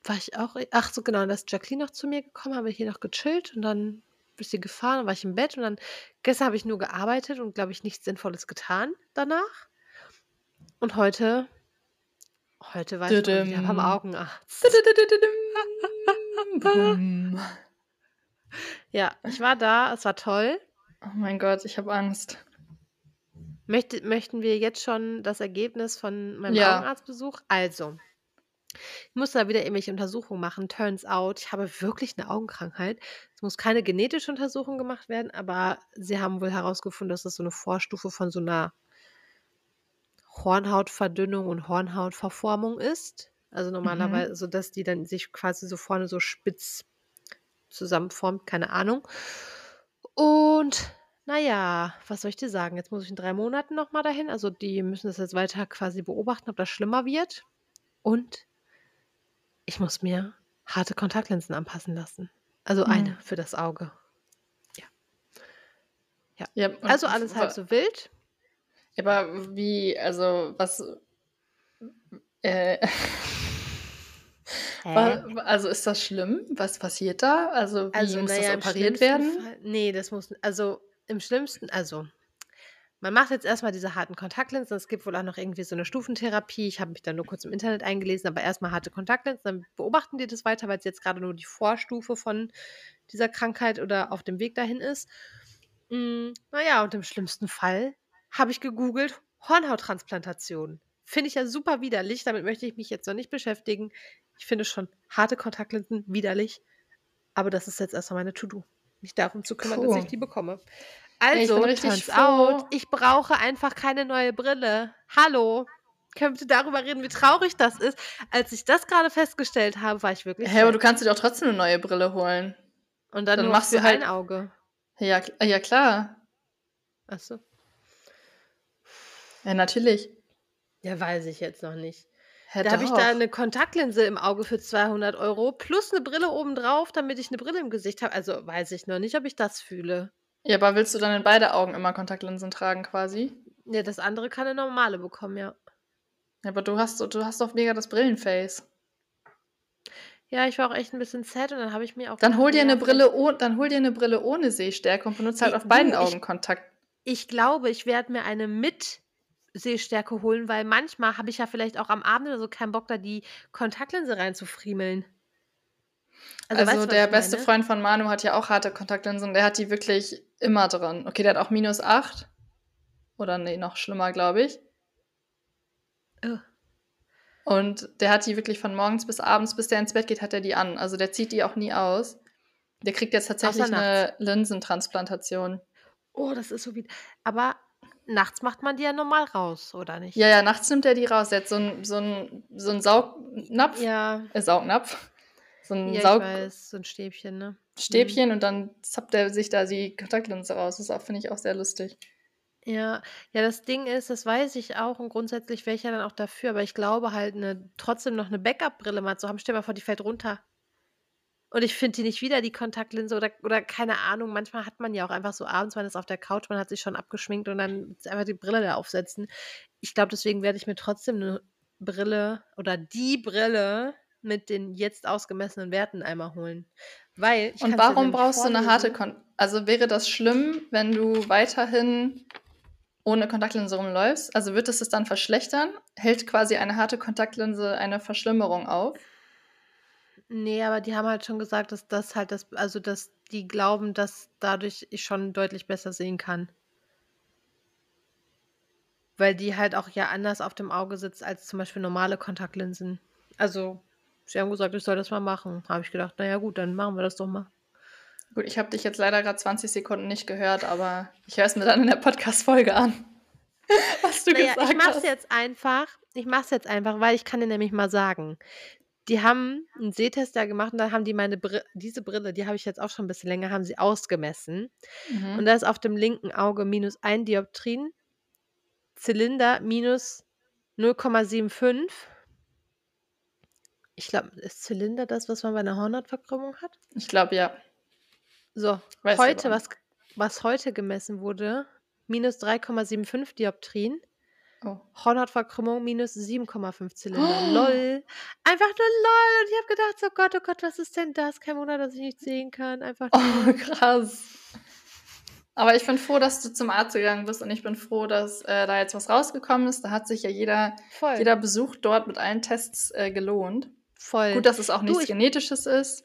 Speaker 2: war ich auch ach so, genau, da ist Jacqueline noch zu mir gekommen, haben wir hier noch gechillt und dann ist sie gefahren, dann war ich im Bett und dann gestern habe ich nur gearbeitet und, glaube ich, nichts Sinnvolles getan danach. Und heute heute war ich wieder beim. Augenarzt. Ja, ich war da, es war toll.
Speaker 1: Oh mein Gott, ich habe Angst.
Speaker 2: Möchte möchten wir jetzt schon das Ergebnis von meinem
Speaker 1: Ja.
Speaker 2: Augenarztbesuch? Also, ich musste da wieder irgendwelche Untersuchungen machen. Turns out, ich habe wirklich 'ne Augenkrankheit. Es muss keine genetische Untersuchung gemacht werden, aber sie haben wohl herausgefunden, dass das so 'ne Vorstufe von so 'ner Hornhautverdünnung und Hornhautverformung ist. Also, normalerwei
Speaker 1: Mhm.
Speaker 2: so dass die dann sich quasi so vorne so spitz zusammenformt, keine Ahnung. Und na ja, was soll ich dir sagen? Jetzt muss ich in 3 Monaten noch mal dahin. Also, die müssen das jetzt weiter quasi beobachten, ob das schlimmer wird. Und ich muss mir harte Kontaktlinsen anpassen lassen. Also
Speaker 1: Mhm.
Speaker 2: eine für das Auge. Ja. Ja.
Speaker 1: Ja,
Speaker 2: Also alles halb so wild.
Speaker 1: aber wie also, was äh,
Speaker 2: Hä?
Speaker 1: also, ist das schlimm? Was passiert da? Also, wie
Speaker 2: Also,
Speaker 1: muss das
Speaker 2: ja, im
Speaker 1: operiert werden?
Speaker 2: Fall ne, das muss also, im schlimmsten also, man macht jetzt erst mal diese harten Kontaktlinsen. Es gibt wohl auch noch irgendwie so 'ne Stufentherapie. Ich habe mich da nur kurz im Internet eingelesen, aber erst mal harte Kontaktlinsen, dann beobachten die das weiter, weil's jetzt grade nur die Vorstufe von dieser Krankheit oder auf dem Weg dahin ist. Hm, na ja, und im schlimmsten Fall habe ich gegoogelt, Hornhauttransplantation. Finde ich ja super widerlich, damit möchte ich mich jetzt noch nicht beschäftigen. Ich finde schon harte Kontaktlinsen widerlich, aber das ist jetzt erst mal meine To-do, mich darum zu kümmern, dass ich die bekomme.
Speaker 1: Ich
Speaker 2: Also,
Speaker 1: richtig
Speaker 2: turns out,
Speaker 1: froh
Speaker 2: ich brauche einfach keine neue Brille. Hallo? Können wir darüber reden, wie traurig das ist? Als ich das grade festgestellt habe, war ich wirklich
Speaker 1: Hä, aber du kannst dir doch trotzdem 'ne neue Brille holen.
Speaker 2: Und dann
Speaker 1: Dann machst du halt
Speaker 2: ein Auge.
Speaker 1: Ja, ja klar.
Speaker 2: Ach so.
Speaker 1: Ja, natürlich.
Speaker 2: Ja, weiß ich jetzt noch nicht.
Speaker 1: Hä,
Speaker 2: Da habe ich da
Speaker 1: doch.
Speaker 2: 'ne Kontaktlinse im Auge für 200 € plus 'ne Brille obendrauf, damit ich 'ne Brille im Gesicht habe. Also, weiß ich noch nicht, ob ich das fühle.
Speaker 1: Ja, aber willst du dann in beide Augen immer Kontaktlinsen tragen quasi?
Speaker 2: Ne, das andere kann 'ne normale bekommen, ja.
Speaker 1: Ja, aber du hast du hast doch mega das Brillenface.
Speaker 2: Ja, ich war auch echt 'n bisschen sad und dann habe ich mir auch
Speaker 1: Dann hol dir
Speaker 2: „Na
Speaker 1: 'ne
Speaker 2: ja, vielleicht“
Speaker 1: Brille o dann hol dir 'ne Brille ohne Sehstärke und benutze halt auf beiden
Speaker 2: du,
Speaker 1: Augen
Speaker 2: ich
Speaker 1: Kontakt
Speaker 2: ich glaube, ich werde mir eine mit Sehstärke holen, weil manchmal habe ich ja vielleicht auch am Abend oder so keinen Bock, da die Kontaktlinse reinzufriemeln. Also, weißt
Speaker 1: Also,
Speaker 2: was
Speaker 1: der
Speaker 2: ich
Speaker 1: beste? Freund von Manu hat ja auch harte Kontaktlinsen und der hat die wirklich immer drin. Okay, der hat auch -8 oder ne, noch schlimmer, glaube ich.
Speaker 2: Oh.
Speaker 1: Und der hat die wirklich von morgens bis abends, bis der ins Bett geht, hat er die an. Also, der zieht die auch nie aus. Der kriegt jetzt tatsächlich
Speaker 2: nachts.
Speaker 1: 'ne Linsentransplantation.
Speaker 2: Oh, das ist so wied aber nachts macht man die ja normal raus, oder nicht?
Speaker 1: Ja, ja, nachts nimmt er die raus. Der hat so 'n so 'n so 'n Saugnapf
Speaker 2: Ja.
Speaker 1: äh, Saugnapf, so 'n
Speaker 2: Ja, ich
Speaker 1: Saug
Speaker 2: weiß, so 'n Stäbchen, ne? Mhm.
Speaker 1: Stäbchen und dann zappt er sich da die Kontaktlinse raus. Das finde ich auch sehr lustig.
Speaker 2: Ja. Ja, das Ding ist, das weiß ich auch und grundsätzlich wäre ich ja dann auch dafür, aber ich glaube halt, 'ne trotzdem noch 'ne Backup-Brille mal zu haben. Stell dir mal vor, die fällt runter. Und ich finde die nicht wieder, die Kontaktlinse oder oder keine Ahnung, manchmal hat man ja auch einfach so abends, man ist auf der Couch, man hat sich schon abgeschminkt und dann einfach die Brille da aufsetzen. Ich glaube, deswegen werde ich mir trotzdem 'ne Brille oder die Brille mit den jetzt ausgemessenen Werten einmal holen. Weil
Speaker 1: Und warum brauchst du 'ne harte
Speaker 2: vorlesen.
Speaker 1: Kon also, wäre das schlimm, wenn du weiterhin ohne Kontaktlinse rumläufst? Also, wird es das dann verschlechtern? Hält quasi eine harte Kontaktlinse eine Verschlimmerung auf?
Speaker 2: Ne, aber die haben halt schon gesagt, dass das halt das also, dass die glauben, dass dadurch ich schon deutlich besser sehen kann. Weil die halt auch ja anders auf dem Auge sitzt als zum Beispiel normale Kontaktlinsen. Also, sie haben gesagt, ich soll das mal machen. Habe ich gedacht: „Na ja gut, dann machen wir das doch mal.“
Speaker 1: Gut, ich habe dich jetzt leider grad 20 Sekunden nicht gehört, aber ich höre es mir dann in der Podcast-Folge an, was du
Speaker 2: Na ja, ich
Speaker 1: gesagt
Speaker 2: mache es
Speaker 1: hast.
Speaker 2: jetzt einfach ich mache es jetzt einfach, weil ich kann dir nämlich mal sagen, die haben 'n Sehtest da gemacht und da haben die meine Bri diese Brille, die habe ich jetzt auch schon 'n bisschen länger, haben sie ausgemessen. Und
Speaker 1: Mhm.
Speaker 2: da ist auf dem linken Auge -1 Dioptrien, Zylinder -0,75. Ich glaube, ist Zylinder das, was man bei 'ner Hornhautverkrümmung hat?
Speaker 1: Ich glaube, ja.
Speaker 2: So,
Speaker 1: Weiß
Speaker 2: heute, was was heute gemessen wurde, -3,75 Dioptrien.
Speaker 1: Oh.
Speaker 2: Hornhautverkrümmung -7,5 Zylinder. LOL. Einfach nur LOL. Und ich habe gedacht: „So Gott, oh Gott, was ist denn das? Kein Wunder, dass ich nicht sehen kann.“ Einfach
Speaker 1: Oh, krass. Aber ich bin froh, dass du zum Arzt gegangen bist und ich bin froh, dass, äh, da jetzt was rausgekommen ist. Da hat sich ja jeder
Speaker 2: Voll.
Speaker 1: jeder Besuch dort mit allen Tests, äh, gelohnt.
Speaker 2: Voll.
Speaker 1: Gut, dass es auch
Speaker 2: Du,
Speaker 1: nichts
Speaker 2: ich
Speaker 1: Genetisches ist.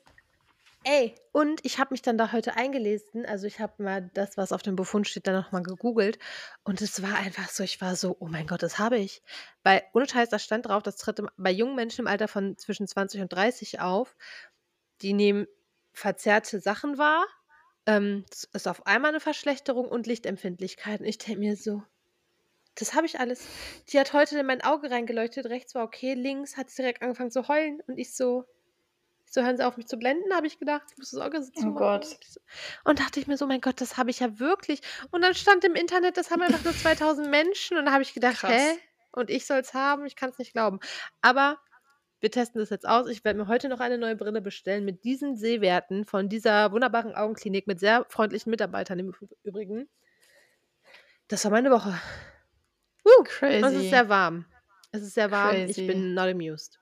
Speaker 2: Ey, und ich habe mich dann da heute eingelesen. Also, ich habe mal das, was auf dem Befund steht, dann noch mal gegoogelt. Und es war einfach so ich war so: „Oh mein Gott, das habe ich.“ Weil ohne Scheiß, da stand drauf, das tritt im bei jungen Menschen im Alter von zwischen 20 und 30 auf. Die nehmen verzerrte Sachen wahr. Ähm, es ist auf einmal 'ne Verschlechterung und Lichtempfindlichkeit. Und ich denke mir so: „Das habe ich alles.“ Die hat heute in mein Auge reingeleuchtet. Rechts war okay, links hat sie direkt angefangen zu heulen. Und ich so so: „Hören Sie auf, mich zu blenden“, habe ich gedacht. Ich muss das Auge so
Speaker 1: Oh. Gott.
Speaker 2: Und dachte ich mir so: „Mein Gott, das habe ich ja wirklich.“ Und dann stand im Internet, das haben einfach nur 2000 Menschen. Und da habe ich gedacht:
Speaker 1: Krass.
Speaker 2: „Hä? Und ich soll's haben? Ich kann's nicht glauben.“ Aber wir testen das jetzt aus. Ich werde mir heute noch eine neue Brille bestellen mit diesen Sehwerten von dieser wunderbaren Augenklinik mit sehr freundlichen Mitarbeitern im Übrigen. Das war meine Woche. Uh,
Speaker 1: Crazy.
Speaker 2: es ist sehr warm. Es ist sehr warm.
Speaker 1: Crazy.
Speaker 2: Ich bin not amused.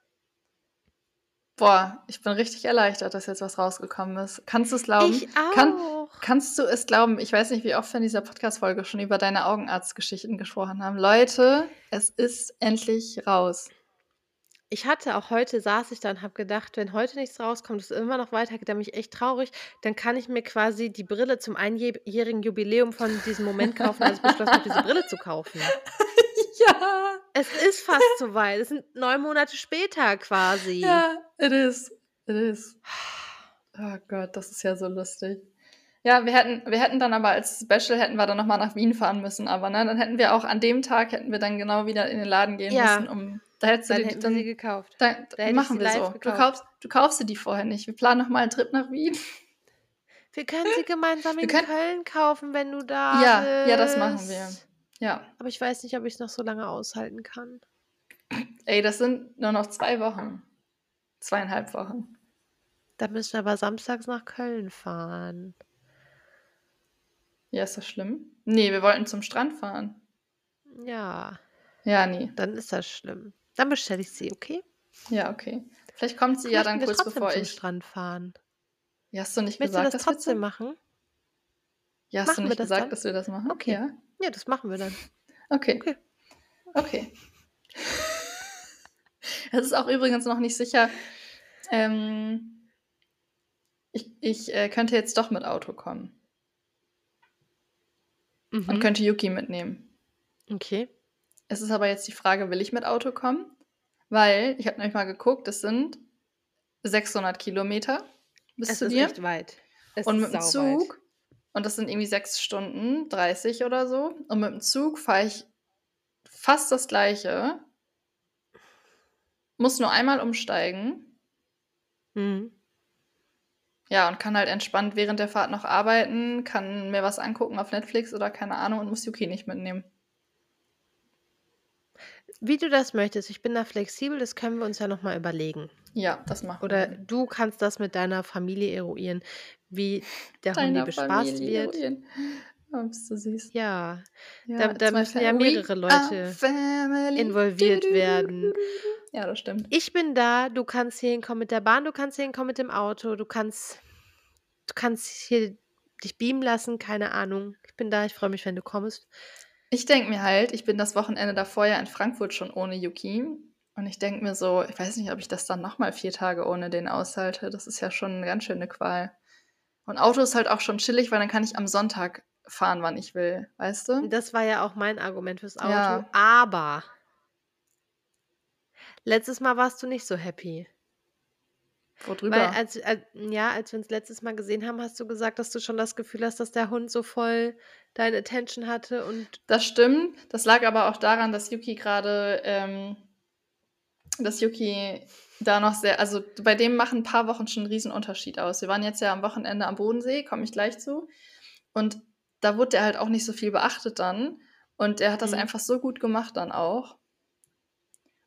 Speaker 1: Boah, ich bin richtig erleichtert, dass jetzt was rausgekommen ist. Kannst du es glauben?
Speaker 2: Ich auch.
Speaker 1: Kann, kannst du es glauben? Ich weiß nicht, wie oft wir in dieser Podcast-Folge schon über deine Augenarztgeschichten gesprochen haben. Leute, es ist endlich raus.
Speaker 2: Ich hatte auch heute, saß ich da und habe gedacht, wenn heute nichts rauskommt, es immer noch weitergeht, dann bin ich echt traurig. Dann kann ich mir quasi die Brille zum einjährigen Jubiläum von diesem Moment kaufen, als ich beschlossen habe, diese Brille zu kaufen.
Speaker 1: ja,
Speaker 2: Es ist fast soweit. Es sind neun Monate später quasi.
Speaker 1: ja, it is. It is. Oh Gott, das ist ja so lustig. Ja, wir hätten, wir hätten dann aber als Special hätten wir dann nochmal nach Wien fahren müssen, aber ne, dann hätten wir auch an dem Tag hätten wir dann genau wieder in den Laden gehen
Speaker 2: Ja.
Speaker 1: müssen, um da hättest du
Speaker 2: Dann
Speaker 1: die,
Speaker 2: hätten wir sie gekauft.
Speaker 1: dann,
Speaker 2: da
Speaker 1: machen wir so. Du kaufst, du kaufst sie die vorher nicht. Wir planen nochmal einen Trip nach Wien.
Speaker 2: Wir können sie gemeinsam in
Speaker 1: können-
Speaker 2: Köln kaufen, wenn du da
Speaker 1: Ja,
Speaker 2: bist.
Speaker 1: ja, das machen wir. Ja.
Speaker 2: Aber ich weiß nicht, ob ich es noch so lange aushalten kann.
Speaker 1: Ey, das sind nur noch zwei Wochen. Zweieinhalb Wochen.
Speaker 2: Da müssen wir aber samstags nach Köln fahren.
Speaker 1: Ja, ist das schlimm? Nee, wir wollten zum Strand fahren.
Speaker 2: Ja,
Speaker 1: Ja, nee.
Speaker 2: dann ist das schlimm. Dann bestelle ich sie, okay?
Speaker 1: Ja, okay. Vielleicht kommt sie ja
Speaker 2: Möchten
Speaker 1: dann
Speaker 2: wir
Speaker 1: kurz bevor ich.
Speaker 2: Strand fahren.
Speaker 1: Ja, hast du nicht
Speaker 2: Willst du
Speaker 1: gesagt,
Speaker 2: das
Speaker 1: dass wir
Speaker 2: trotzdem
Speaker 1: zum-
Speaker 2: machen?
Speaker 1: Ja, hast
Speaker 2: Machen
Speaker 1: du
Speaker 2: wir
Speaker 1: nicht gesagt,
Speaker 2: dann?
Speaker 1: dass wir das machen?
Speaker 2: Okay.
Speaker 1: Ja.
Speaker 2: Ja, das machen wir dann.
Speaker 1: Okay.
Speaker 2: Okay.
Speaker 1: Okay. Es ist auch übrigens noch nicht sicher. Ähm, ich ich äh, könnte jetzt doch mit Auto kommen und
Speaker 2: Mhm.
Speaker 1: könnte Yuki mitnehmen.
Speaker 2: Okay.
Speaker 1: Es ist aber jetzt die Frage, will ich mit Auto kommen? Weil, ich habe nämlich mal geguckt, es sind 600 Kilometer bis
Speaker 2: Es
Speaker 1: zu
Speaker 2: ist
Speaker 1: dir.
Speaker 2: echt weit. Es
Speaker 1: Und
Speaker 2: ist
Speaker 1: mit dem. Zug, und das sind irgendwie 6 Stunden, 30 oder so. Und mit dem Zug fahre ich fast das gleiche. Muss nur einmal umsteigen.
Speaker 2: Mhm.
Speaker 1: Ja, und kann halt entspannt während der Fahrt noch arbeiten, kann mir was angucken auf Netflix oder keine Ahnung und muss Yuki nicht mitnehmen.
Speaker 2: Wie du das möchtest. Ich bin da flexibel, das können wir uns ja nochmal überlegen.
Speaker 1: Ja, das machen
Speaker 2: Oder
Speaker 1: wir.
Speaker 2: du kannst das mit deiner Familie eruieren, wie der Hundi
Speaker 1: Deiner
Speaker 2: bespaßt
Speaker 1: Familie
Speaker 2: wird.
Speaker 1: eruieren. Oh, bist du süß.
Speaker 2: Ja,
Speaker 1: Ja,
Speaker 2: da- müssen ja mehrere Leute involviert werden.
Speaker 1: Ja, das stimmt.
Speaker 2: Ich bin da, du kannst hier hinkommen mit der Bahn, du kannst hier hinkommen mit dem Auto, du kannst, du kannst hier dich beamen lassen, keine Ahnung. Ich bin da, ich freue mich, wenn du kommst.
Speaker 1: Ich denke mir halt, ich bin das Wochenende davor ja in Frankfurt schon ohne Yuki. Und ich denke mir so, ich weiß nicht, ob ich das dann nochmal vier Tage ohne den aushalte. Das ist ja schon eine ganz schöne Qual. Und Auto ist halt auch schon chillig, weil dann kann ich am Sonntag fahren, wann ich will. Weißt du?
Speaker 2: Das war ja auch mein Argument fürs Auto.
Speaker 1: Ja.
Speaker 2: Aber letztes Mal warst du nicht so happy.
Speaker 1: Worüber?
Speaker 2: Weil als, als ja, als wir uns letztes Mal gesehen haben, hast du gesagt, dass du schon das Gefühl hast, dass der Hund so voll deine Attention hatte und
Speaker 1: Das stimmt. Das lag aber auch daran, dass Yuki gerade, ähm, dass Yuki da noch sehr, also bei dem machen ein paar Wochen schon einen riesen Unterschied aus. Wir waren jetzt ja am Wochenende am Bodensee, komme ich gleich zu. Und da wurde er halt auch nicht so viel beachtet dann. Und er hat das
Speaker 2: Mhm.
Speaker 1: einfach so gut gemacht dann auch.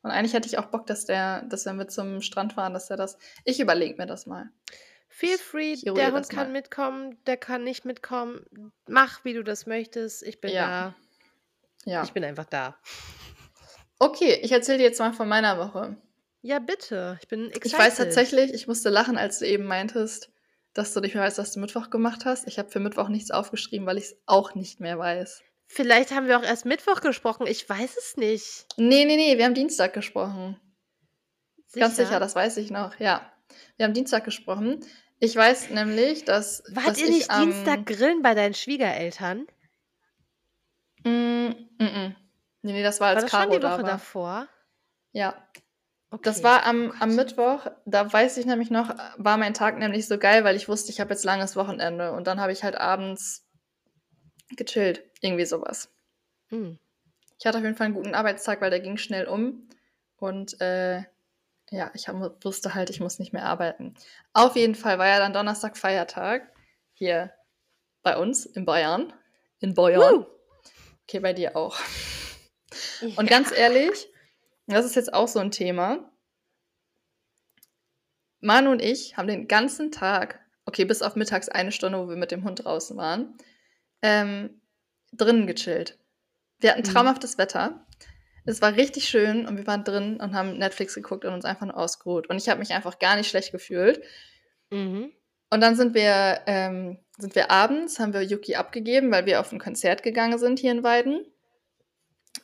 Speaker 1: Und eigentlich hätte ich auch Bock, dass der, dass wir mit zum Strand fahren, dass er das. Ich überlege mir das mal.
Speaker 2: Feel free, der Hund kann
Speaker 1: mal.
Speaker 2: mitkommen, der kann nicht mitkommen. Mach, wie du das möchtest. Ich bin
Speaker 1: Ja. Ja.
Speaker 2: da. Ich bin einfach da.
Speaker 1: Okay, ich erzähle dir jetzt mal von meiner Woche.
Speaker 2: Ja, bitte. Ich bin excited.
Speaker 1: Ich weiß tatsächlich, ich musste lachen, als du eben meintest, dass du nicht mehr weißt, was du Mittwoch gemacht hast. Ich habe für Mittwoch nichts aufgeschrieben, weil ich es auch nicht mehr weiß.
Speaker 2: Vielleicht haben wir auch erst Mittwoch gesprochen. Ich weiß es nicht.
Speaker 1: Nee, nee, nee, wir haben Dienstag gesprochen. Ganz sicher, das weiß ich noch. Ja, wir haben Dienstag gesprochen. Ich weiß nämlich, dass.
Speaker 2: Wart
Speaker 1: dass
Speaker 2: ihr
Speaker 1: ich
Speaker 2: nicht
Speaker 1: am-
Speaker 2: Dienstag grillen bei deinen Schwiegereltern?
Speaker 1: Mm, mm, mm. Nee, nee, das war
Speaker 2: War
Speaker 1: als
Speaker 2: das schon
Speaker 1: Caro
Speaker 2: die
Speaker 1: da
Speaker 2: Woche
Speaker 1: war.
Speaker 2: davor?
Speaker 1: Ja,
Speaker 2: Okay.
Speaker 1: das war am, am
Speaker 2: Gott.
Speaker 1: Mittwoch. Da weiß ich nämlich noch, war mein Tag nämlich so geil, weil ich wusste, ich habe jetzt langes Wochenende. Und dann habe ich halt abends gechillt. Irgendwie sowas.
Speaker 2: Hm.
Speaker 1: Ich hatte auf jeden Fall einen guten Arbeitstag, weil der ging schnell um. Und äh, ja, ich hab, wusste halt, ich muss nicht mehr arbeiten. Auf jeden Fall war ja dann Donnerstag Feiertag. Hier bei uns in Bayern. In Bayern.
Speaker 2: Woo!
Speaker 1: Okay, bei dir auch. Und ganz ehrlich, das ist jetzt auch so ein Thema. Manu und ich haben den ganzen Tag, okay, bis auf mittags eine Stunde, wo wir mit dem Hund draußen waren, ähm, drinnen gechillt. Wir hatten
Speaker 2: Mhm.
Speaker 1: traumhaftes Wetter. Es war richtig schön und wir waren drin und haben Netflix geguckt und uns einfach nur ausgeruht. Und ich habe mich einfach gar nicht schlecht gefühlt.
Speaker 2: Mhm.
Speaker 1: Und dann sind wir, ähm, sind wir abends, haben wir Yuki abgegeben, weil wir auf ein Konzert gegangen sind hier in Weiden.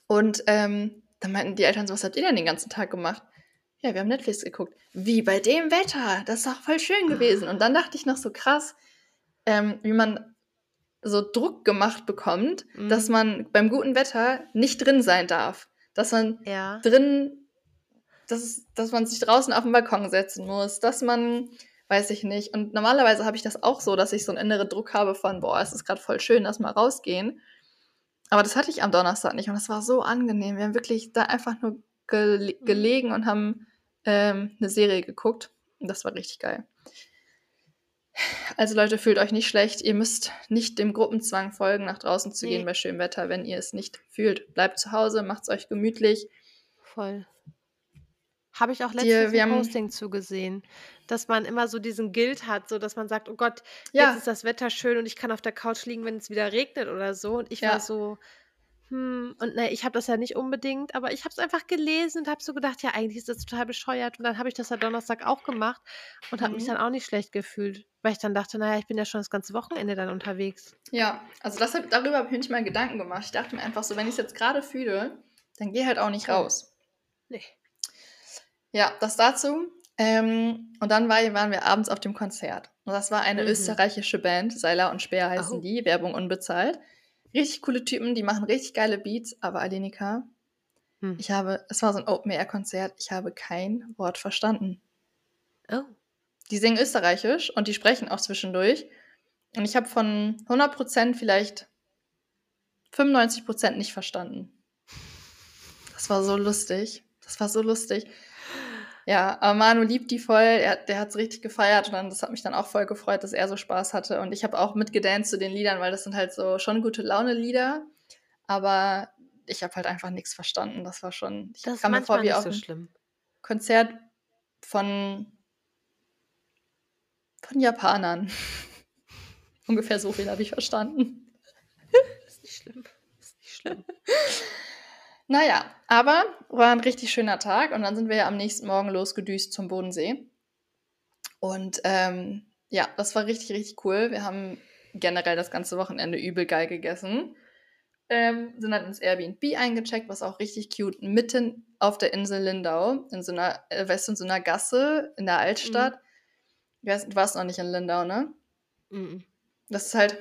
Speaker 1: Und ähm, dann meinten die Eltern so, was habt ihr denn den ganzen Tag gemacht? Ja, wir haben Netflix geguckt. Wie bei dem Wetter? Das ist doch voll schön gewesen. Und dann dachte ich noch so krass, ähm, wie man so Druck gemacht bekommt,
Speaker 2: Mhm.
Speaker 1: dass man beim guten Wetter nicht drin sein darf. Dass man
Speaker 2: Ja.
Speaker 1: drin, dass, dass man sich draußen auf den Balkon setzen muss, dass man, weiß ich nicht. Und normalerweise habe ich das auch so, dass ich so einen inneren Druck habe von, boah, es ist gerade voll schön, lass mal rausgehen. Aber das hatte ich am Donnerstag nicht und das war so angenehm. Wir haben wirklich da einfach nur gele
Speaker 2: Mhm.
Speaker 1: gelegen und haben ähm, eine Serie geguckt. Und das war richtig geil. Also Leute, fühlt euch nicht schlecht. Ihr müsst nicht dem Gruppenzwang folgen, nach draußen zu
Speaker 2: Nee.
Speaker 1: gehen bei schönem Wetter, wenn ihr es nicht fühlt. Bleibt zu Hause, macht es euch gemütlich.
Speaker 2: Voll. Habe ich auch letztens ein
Speaker 1: haben-
Speaker 2: Posting zugesehen, dass man immer so diesen Guilt hat, so dass man sagt, oh Gott,
Speaker 1: Ja.
Speaker 2: jetzt ist das Wetter schön und ich kann auf der Couch liegen, wenn es wieder regnet oder so. Und ich
Speaker 1: Ja.
Speaker 2: war so, hm, und ne, ich habe das ja nicht unbedingt, aber ich habe es einfach gelesen und habe so gedacht, ja, eigentlich ist das total bescheuert. Und dann habe ich das ja Donnerstag auch gemacht und habe mich
Speaker 1: Mhm.
Speaker 2: dann auch nicht schlecht gefühlt, weil ich dann dachte, naja, ich bin ja schon das ganze Wochenende dann unterwegs.
Speaker 1: Ja, also das darüber habe ich mir nicht mal Gedanken gemacht. Ich dachte mir einfach so, wenn ich es jetzt gerade fühle, dann geh halt auch nicht raus.
Speaker 2: Nee.
Speaker 1: Ja, das dazu. Ähm, und dann war, waren wir abends auf dem Konzert. Und das war eine
Speaker 2: Mhm.
Speaker 1: österreichische Band, Seiler und Speer heißen
Speaker 2: Oh.
Speaker 1: die, Werbung unbezahlt. Richtig coole Typen, die machen richtig geile Beats, aber Alenika,
Speaker 2: Hm.
Speaker 1: ich habe, es war so ein Open-Air-Konzert, ich habe kein Wort verstanden.
Speaker 2: Oh.
Speaker 1: Die singen österreichisch und die sprechen auch zwischendurch. Und ich habe von 100% vielleicht 95% nicht verstanden. Das war so lustig. Das war so lustig. Ja, aber Manu liebt die voll. Er, der hat es richtig gefeiert und dann, das hat mich dann auch voll gefreut, dass er so Spaß hatte. Und ich habe auch mitgedanced zu den Liedern, weil das sind halt so schon gute Laune-Lieder. Aber ich habe halt einfach nichts verstanden. Das war schon. Ich
Speaker 2: Das
Speaker 1: kam mir vor wie auf
Speaker 2: so schlimm.
Speaker 1: Konzert von, von Japanern. Ungefähr so viel habe ich verstanden.
Speaker 2: Ist nicht schlimm. Ist nicht schlimm.
Speaker 1: Naja, aber war ein richtig schöner Tag und dann sind wir ja am nächsten Morgen losgedüst zum Bodensee. Und ähm, ja, das war richtig, richtig cool. Wir haben generell das ganze Wochenende übel geil gegessen. Ähm, sind dann ins Airbnb eingecheckt, was auch richtig cute, mitten auf der Insel Lindau, in so einer, äh, weißt du, in so einer Gasse in der Altstadt. Ich weiß, du warst noch nicht in Lindau, ne?
Speaker 2: Mhm.
Speaker 1: Das ist halt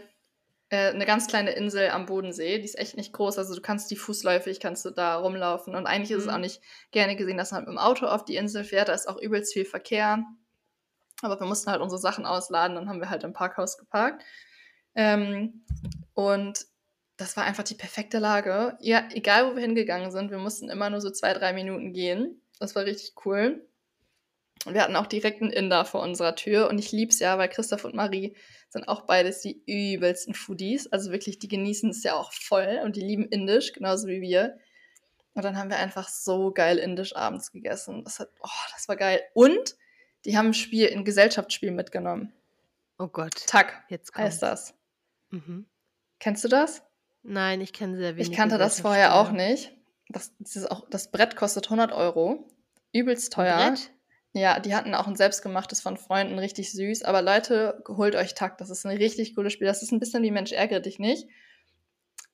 Speaker 1: eine ganz kleine Insel am Bodensee. Die ist echt nicht groß. Also du kannst die fußläufig, kannst du da rumlaufen. Und eigentlich ist es
Speaker 2: Mhm.
Speaker 1: auch nicht gerne gesehen, dass man mit dem Auto auf die Insel fährt. Da ist auch übelst viel Verkehr. Aber wir mussten halt unsere Sachen ausladen. Dann haben wir halt im Parkhaus geparkt. Ähm, und das war einfach die perfekte Lage. Ja, egal wo wir hingegangen sind, wir mussten immer nur so zwei, drei Minuten gehen. Das war richtig cool. Und wir hatten auch direkt einen Inder vor unserer Tür. Und ich lieb's ja, weil Christoph und Marie sind auch beides die übelsten Foodies. Also wirklich, die genießen es ja auch voll und die lieben Indisch, genauso wie wir. Und dann haben wir einfach so geil Indisch abends gegessen. Das, hat, oh, das war geil. Und die haben ein Spiel, ein Gesellschaftsspiel mitgenommen.
Speaker 2: Oh Gott.
Speaker 1: Tak
Speaker 2: Jetzt
Speaker 1: heißt
Speaker 2: kommt's.
Speaker 1: das.
Speaker 2: Mhm.
Speaker 1: Kennst du das?
Speaker 2: Nein, ich kenne sehr wenig.
Speaker 1: Ich kannte das vorher auch nicht. Das, das, ist auch, das Brett kostet 100 Euro. Übelst teuer.
Speaker 2: Brett?
Speaker 1: Ja, die hatten auch ein selbstgemachtes von Freunden, richtig süß. Aber Leute, holt euch Takt. Das ist ein richtig cooles Spiel. Das ist ein bisschen wie Mensch ärgere dich nicht.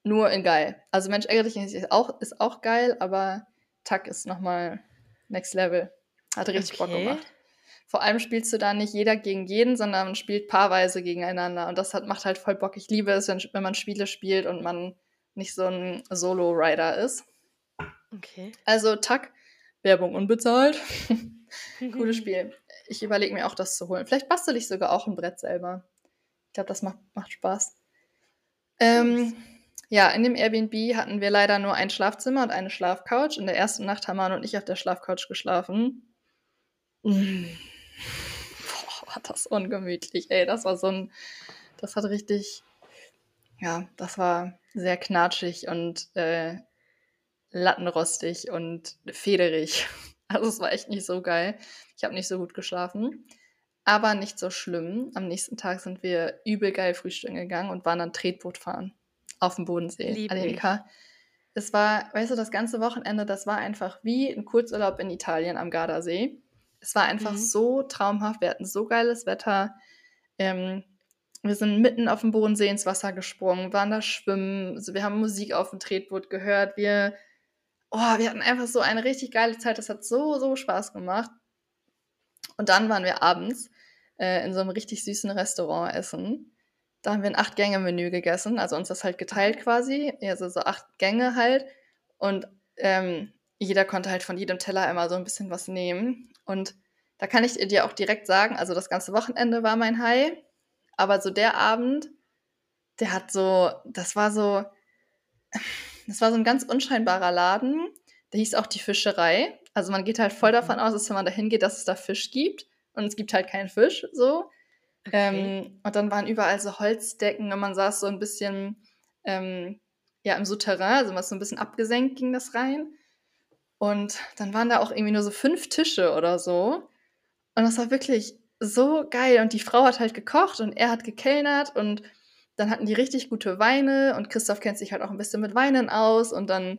Speaker 1: Nur in geil. Also Mensch ärgere dich nicht ist auch, ist auch geil, aber Takt ist nochmal next level. Hat richtig Bock
Speaker 2: Okay.
Speaker 1: gemacht. Vor allem spielst du da nicht jeder gegen jeden, sondern man spielt paarweise gegeneinander. Und das hat, macht halt voll Bock. Ich liebe es, wenn, wenn man Spiele spielt und man nicht so ein Solo-Rider ist.
Speaker 2: Okay.
Speaker 1: Also Tack, Werbung unbezahlt. Cooles Spiel. Ich überlege mir auch, das zu holen. Vielleicht bastel ich sogar auch ein Brett selber. Ich glaube, das macht, macht Spaß. Ähm, ja, in dem Airbnb hatten wir leider nur ein Schlafzimmer und eine Schlafcouch. In der ersten Nacht haben Manu und ich auf der Schlafcouch geschlafen. Mm. Boah, war das ungemütlich. Ey, das war so ein. Das hat richtig. Ja, das war sehr knatschig und äh, lattenrostig und federig. Also es war echt nicht so geil. Ich habe nicht so gut geschlafen. aber nicht so schlimm. Am nächsten Tag sind wir übel geil frühstücken gegangen und waren dann Tretboot fahren auf dem Bodensee.
Speaker 2: Lieb
Speaker 1: Angelika. Es war, weißt du, das ganze Wochenende, das war einfach wie ein Kurzurlaub in Italien am Gardasee. Es war einfach
Speaker 2: Mhm.
Speaker 1: so traumhaft. Wir hatten so geiles Wetter. Ähm, wir sind mitten auf dem Bodensee ins Wasser gesprungen, waren da schwimmen. Also wir haben Musik auf dem Tretboot gehört. Wir, oh, wir hatten einfach so eine richtig geile Zeit. Das hat so, so Spaß gemacht. Und dann waren wir abends äh, in so einem richtig süßen Restaurant essen. Da haben wir ein Acht-Gänge-Menü gegessen, also uns das halt geteilt quasi. Also so acht Gänge halt. Und ähm, jeder konnte halt von jedem Teller immer so ein bisschen was nehmen. Und da kann ich dir auch direkt sagen, also das ganze Wochenende war mein High. Aber so der Abend, der hat so, das war so, das war so ein ganz unscheinbarer Laden. Der hieß auch die Fischerei. Also man geht halt voll
Speaker 2: Mhm.
Speaker 1: davon aus, dass wenn man da hingeht, dass es da Fisch gibt. Und es gibt halt keinen Fisch, so.
Speaker 2: Okay.
Speaker 1: Ähm, und dann waren überall so Holzdecken und man saß so ein bisschen ähm, ja, im Souterrain, also was so ein bisschen abgesenkt ging das rein. Und dann waren da auch irgendwie nur so fünf Tische oder so. Und das war wirklich so geil. Und die Frau hat halt gekocht und er hat gekellnert und dann hatten die richtig gute Weine und Christoph kennt sich halt auch ein bisschen mit Weinen aus und dann,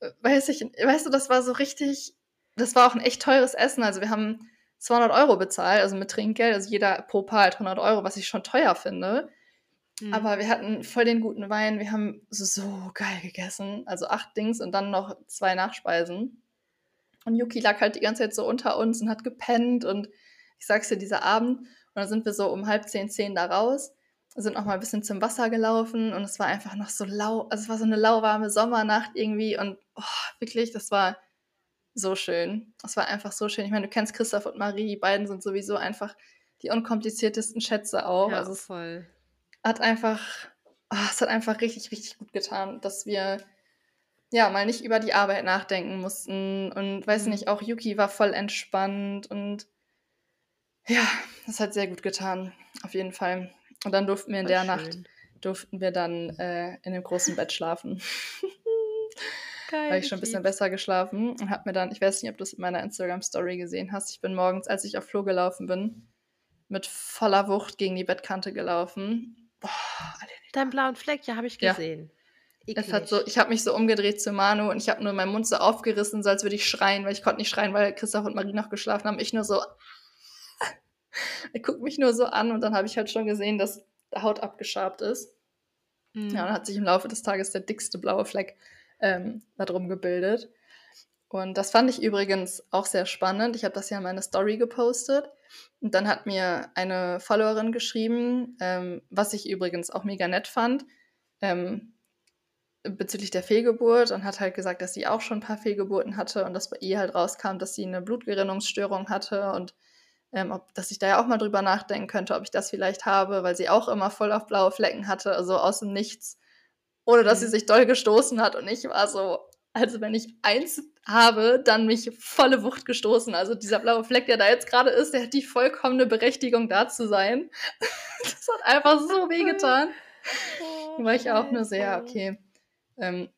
Speaker 1: äh, weiß ich, weißt du, das war so richtig, das war auch ein echt teures Essen. Also wir haben 200 Euro bezahlt, also mit Trinkgeld, also jeder pro Paar halt 100 Euro, was ich schon teuer finde.
Speaker 2: Mhm.
Speaker 1: Aber wir hatten voll den guten Wein, wir haben so, so geil gegessen, also acht Dings und dann noch zwei Nachspeisen. Und Yuki lag halt die ganze Zeit so unter uns und hat gepennt und ich sag's dir, dieser Abend, und dann sind wir so um halb zehn, zehn da raus, sind noch mal ein bisschen zum Wasser gelaufen und es war einfach noch so lau, also es war so eine lauwarme Sommernacht irgendwie und oh, wirklich, das war so schön. Es war einfach so schön. Ich meine, du kennst Christoph und Marie, die beiden sind sowieso einfach die unkompliziertesten Schätze auch.
Speaker 2: ja,
Speaker 1: also es
Speaker 2: voll.
Speaker 1: hat einfach, oh, es hat einfach richtig, richtig gut getan, dass wir ja mal nicht über die Arbeit nachdenken mussten und weiß
Speaker 2: Mhm.
Speaker 1: nicht, auch Yuki war voll entspannt und ja, das hat sehr gut getan, auf jeden Fall. Und dann durften wir in
Speaker 2: Voll
Speaker 1: der Nacht,
Speaker 2: schön.
Speaker 1: durften wir dann äh, in dem großen Bett schlafen.
Speaker 2: Geil.
Speaker 1: Habe ich schon ein bisschen besser geschlafen und habe mir dann, ich weiß nicht, ob du es in meiner Instagram-Story gesehen hast, ich bin morgens, als ich auf Flo gelaufen bin, mit voller Wucht gegen die Bettkante gelaufen. Boah,
Speaker 2: Deinen blauen Fleck, ja, habe ich
Speaker 1: Ja.
Speaker 2: gesehen.
Speaker 1: Es hat so, ich habe mich so umgedreht zu Manu und ich habe nur meinen Mund so aufgerissen, so als würde ich schreien, weil ich konnte nicht schreien, weil Christoph und Marie noch geschlafen haben. Ich nur so, er guckt mich nur so an und dann habe ich halt schon gesehen, dass der Haut abgeschabt ist.
Speaker 2: Mhm.
Speaker 1: Ja, und dann hat sich im Laufe des Tages der dickste blaue Fleck ähm, da drum gebildet. Und das fand ich übrigens auch sehr spannend. Ich habe das ja in meine Story gepostet. Und dann hat mir eine Followerin geschrieben, ähm, was ich übrigens auch mega nett fand, ähm, bezüglich der Fehlgeburt und hat halt gesagt, dass sie auch schon ein paar Fehlgeburten hatte und dass bei ihr halt rauskam, dass sie eine Blutgerinnungsstörung hatte und ähm, ob, dass ich da ja auch mal drüber nachdenken könnte, ob ich das vielleicht habe, weil sie auch immer voll auf blaue Flecken hatte, also aus dem Nichts, ohne dass
Speaker 2: Mhm.
Speaker 1: sie sich doll gestoßen hat. Und ich war so, also wenn ich eins habe, dann mich volle Wucht gestoßen. Also dieser blaue Fleck, der da jetzt gerade ist, der hat die vollkommene Berechtigung, da zu sein. das hat einfach so wehgetan.
Speaker 2: Oh,
Speaker 1: Da war ich auch nur
Speaker 2: scheiße.
Speaker 1: okay. Ähm,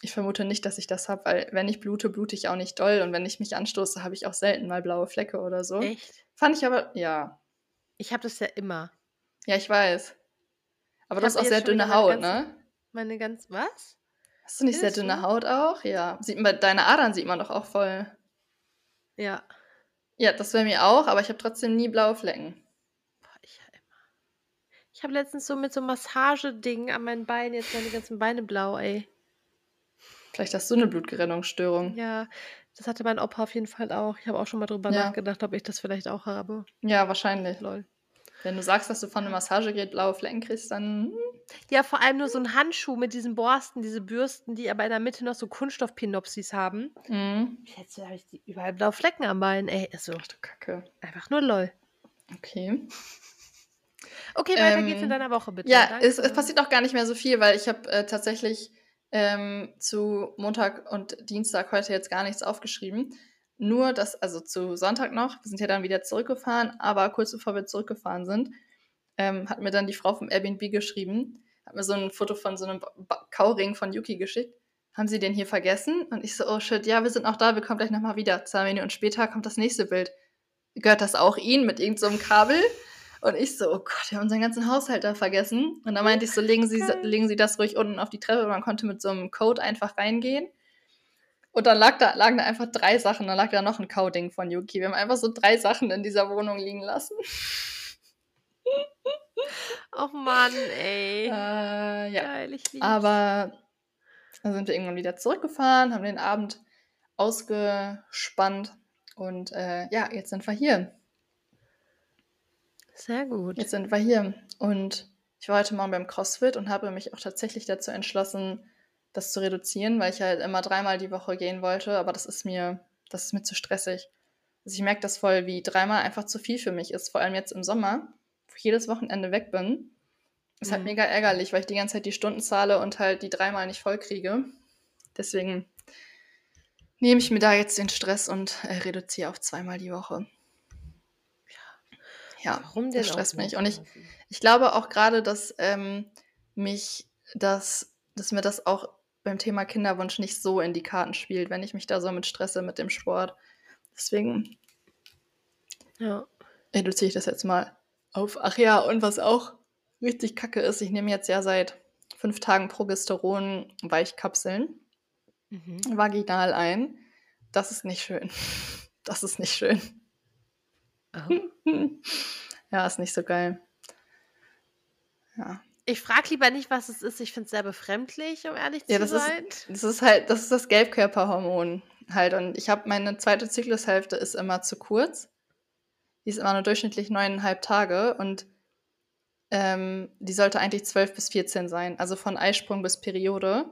Speaker 1: ich vermute nicht, dass ich das habe, weil wenn ich blute, blute ich auch nicht doll. Und wenn ich mich anstoße, habe ich auch selten mal blaue Flecke oder so.
Speaker 2: Echt?
Speaker 1: Fand ich aber, ja.
Speaker 2: Ich habe das ja immer.
Speaker 1: Ja, ich weiß. Aber
Speaker 2: Ich
Speaker 1: du hast auch
Speaker 2: jetzt
Speaker 1: sehr dünne Haut,
Speaker 2: ganzen-
Speaker 1: ne?
Speaker 2: Meine ganz. Was?
Speaker 1: Hast du nicht sehr dünne
Speaker 2: du?
Speaker 1: Haut auch? Ja. Sieht man, deine Adern sieht man doch auch voll.
Speaker 2: Ja.
Speaker 1: Ja, das wäre mir auch, aber ich habe trotzdem nie blaue Flecken.
Speaker 2: Ich ja immer. Ich habe letztens so mit so einem Massageding an meinen Beinen jetzt meine ganzen Beine blau, ey.
Speaker 1: Vielleicht hast du eine Blutgerinnungsstörung. Ja,
Speaker 2: Ja, das hatte mein Opa auf jeden Fall auch. Ich habe auch schon mal drüber
Speaker 1: Ja.
Speaker 2: nachgedacht, ob ich das vielleicht auch habe.
Speaker 1: wahrscheinlich.
Speaker 2: Lol.
Speaker 1: Wenn du sagst, dass du von einem Massagegerät blaue Flecken kriegst, dann. hm,
Speaker 2: Ja, vor allem nur so ein Handschuh mit diesen Borsten, diese Bürsten, die aber in der Mitte noch so Kunststoffpinopsis haben.
Speaker 1: Mhm.
Speaker 2: Jetzt habe ich die überall blaue Flecken am Bein, ey. Also,
Speaker 1: Ach du Kacke.
Speaker 2: einfach nur lol.
Speaker 1: Okay.
Speaker 2: Okay, weiter geht's in
Speaker 1: Ähm,
Speaker 2: deiner Woche, bitte.
Speaker 1: Ja, es, es passiert auch gar nicht mehr so viel, weil ich habe äh, tatsächlich ähm, zu Montag und Dienstag heute jetzt gar nichts aufgeschrieben. Nur das, also zu Sonntag noch, wir sind ja dann wieder zurückgefahren, aber kurz bevor wir zurückgefahren sind, ähm, hat mir dann die Frau vom Airbnb geschrieben, hat mir so ein Foto von so einem Ba- Kauring von Yuki geschickt. Haben Sie den hier vergessen? Und ich so, oh shit, ja, wir sind noch da, wir kommen gleich nochmal wieder. Zwei Minuten später kommt das nächste Bild. gehört das auch ihnen mit irgendeinem so Kabel. Und ich so, oh Gott, wir haben unseren ganzen Haushalt da vergessen. Und dann meinte ich so, legen Sie, legen Sie das ruhig unten auf die Treppe. Man konnte mit so einem Code einfach reingehen. Und dann lag da, lagen da einfach drei Sachen. Dann lag da noch ein Kauding von Yuki. Wir haben einfach so drei Sachen in dieser Wohnung liegen lassen.
Speaker 2: Oh Mann, ey.
Speaker 1: Äh, ja.
Speaker 2: Geil, ich lieb's.
Speaker 1: Aber dann sind wir irgendwann wieder zurückgefahren, haben den Abend ausgespannt und äh, ja, jetzt sind wir hier.
Speaker 2: Sehr gut.
Speaker 1: Jetzt sind wir hier. Und ich war heute Morgen beim CrossFit und habe mich auch tatsächlich dazu entschlossen, das zu reduzieren, weil ich halt immer dreimal die Woche gehen wollte, aber das ist mir, das ist mir zu stressig. Also ich merke das voll, wie dreimal einfach zu viel für mich ist, vor allem jetzt im Sommer, wo ich jedes Wochenende weg bin. Ist halt
Speaker 2: Mhm.
Speaker 1: mega ärgerlich, weil ich die ganze Zeit die Stunden zahle und halt die dreimal nicht voll kriege. Deswegen nehme ich mir da jetzt den Stress und äh, reduziere auf zweimal die Woche. Ja,
Speaker 2: Warum denn
Speaker 1: das stresst mich. Und ich, ich glaube auch gerade, dass ähm, mich das, dass mir das auch beim Thema Kinderwunsch nicht so in die Karten spielt, wenn ich mich da so mit stresse mit dem Sport. Deswegen
Speaker 2: Ja.
Speaker 1: reduziere ich das jetzt mal auf. Ach ja, und was auch richtig kacke ist, ich nehme jetzt ja seit fünf Tagen Progesteron Weichkapseln
Speaker 2: Mhm.
Speaker 1: vaginal ein. Das ist nicht schön. Das ist nicht schön.
Speaker 2: Oh.
Speaker 1: Ja, ist nicht so geil. Ja.
Speaker 2: Ich frage lieber nicht, was es ist. Ich finde es sehr befremdlich, um ehrlich
Speaker 1: Ja,
Speaker 2: zu
Speaker 1: das ist,
Speaker 2: sein.
Speaker 1: das ist halt, das ist das Gelbkörperhormon halt. Und ich habe meine zweite Zyklushälfte ist immer zu kurz. Die ist immer nur durchschnittlich neuneinhalb Tage und ähm, die sollte eigentlich zwölf bis 14 sein. Also von Eisprung bis Periode.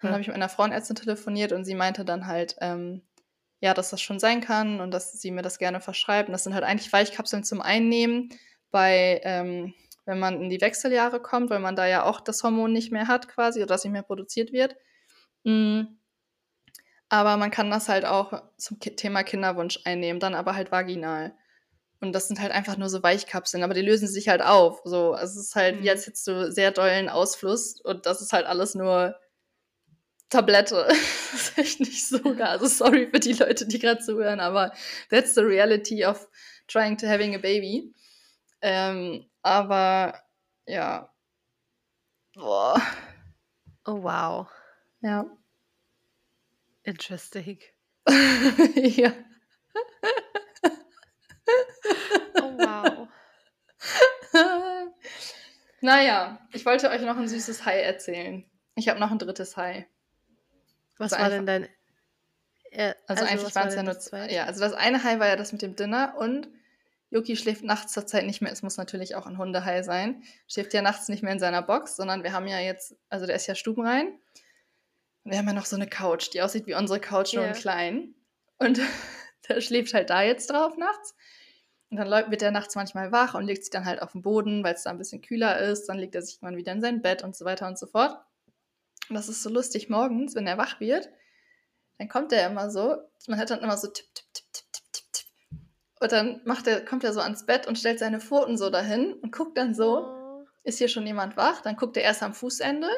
Speaker 1: Dann
Speaker 2: Hm.
Speaker 1: habe ich mit einer Frauenärztin telefoniert und sie meinte dann halt, ähm, ja, dass das schon sein kann und dass sie mir das gerne verschreibt. Und das sind halt eigentlich Weichkapseln zum Einnehmen bei, ähm, wenn man in die Wechseljahre kommt, weil man da ja auch das Hormon nicht mehr hat quasi oder das nicht mehr produziert wird. Mm. Aber man kann das halt auch zum Thema Kinderwunsch einnehmen, dann aber halt vaginal. Und das sind halt einfach nur so Weichkapseln, aber die lösen sich halt auf. So, also es ist halt wie
Speaker 2: Mhm.
Speaker 1: als hättest du sehr dollen Ausfluss und das ist halt alles nur Tablette. Das ist echt nicht so geil. Also sorry für die Leute, die gerade zuhören, aber that's the reality of trying to having a baby. Ähm, aber ja. Boah.
Speaker 2: Oh, wow.
Speaker 1: Ja.
Speaker 2: Interesting.
Speaker 1: ja.
Speaker 2: Oh, wow.
Speaker 1: naja, ich wollte euch noch ein süßes Hai erzählen. Ich habe noch ein drittes Hai.
Speaker 2: Was
Speaker 1: Also
Speaker 2: war denn dein. Äh,
Speaker 1: Also, eigentlich
Speaker 2: was
Speaker 1: waren
Speaker 2: war
Speaker 1: es ja nur zwei. Ja, also das eine Hai war ja das mit dem Dinner und Yuki schläft nachts zur Zeit nicht mehr. Es muss natürlich auch ein Hundehai sein. Schläft ja nachts nicht mehr in seiner Box, sondern wir haben ja jetzt, also der ist ja stubenrein. Und wir haben ja noch so eine Couch, die aussieht wie unsere Couch, nur in
Speaker 2: Ja.
Speaker 1: klein. Und der schläft halt da jetzt drauf nachts. Und dann wird er nachts manchmal wach und legt sich dann halt auf den Boden, weil es da ein bisschen kühler ist. Dann legt er sich irgendwann wieder in sein Bett und so weiter und so fort. Und das ist so lustig morgens, wenn er wach wird, dann kommt er immer so, man hört dann immer so tipp, tipp, tipp, tipp, tipp, tipp, tipp. Und dann macht er, kommt er so ans Bett und stellt seine Pfoten so dahin und guckt dann so,
Speaker 2: Oh.
Speaker 1: ist hier schon jemand wach? Dann guckt er erst am Fußende,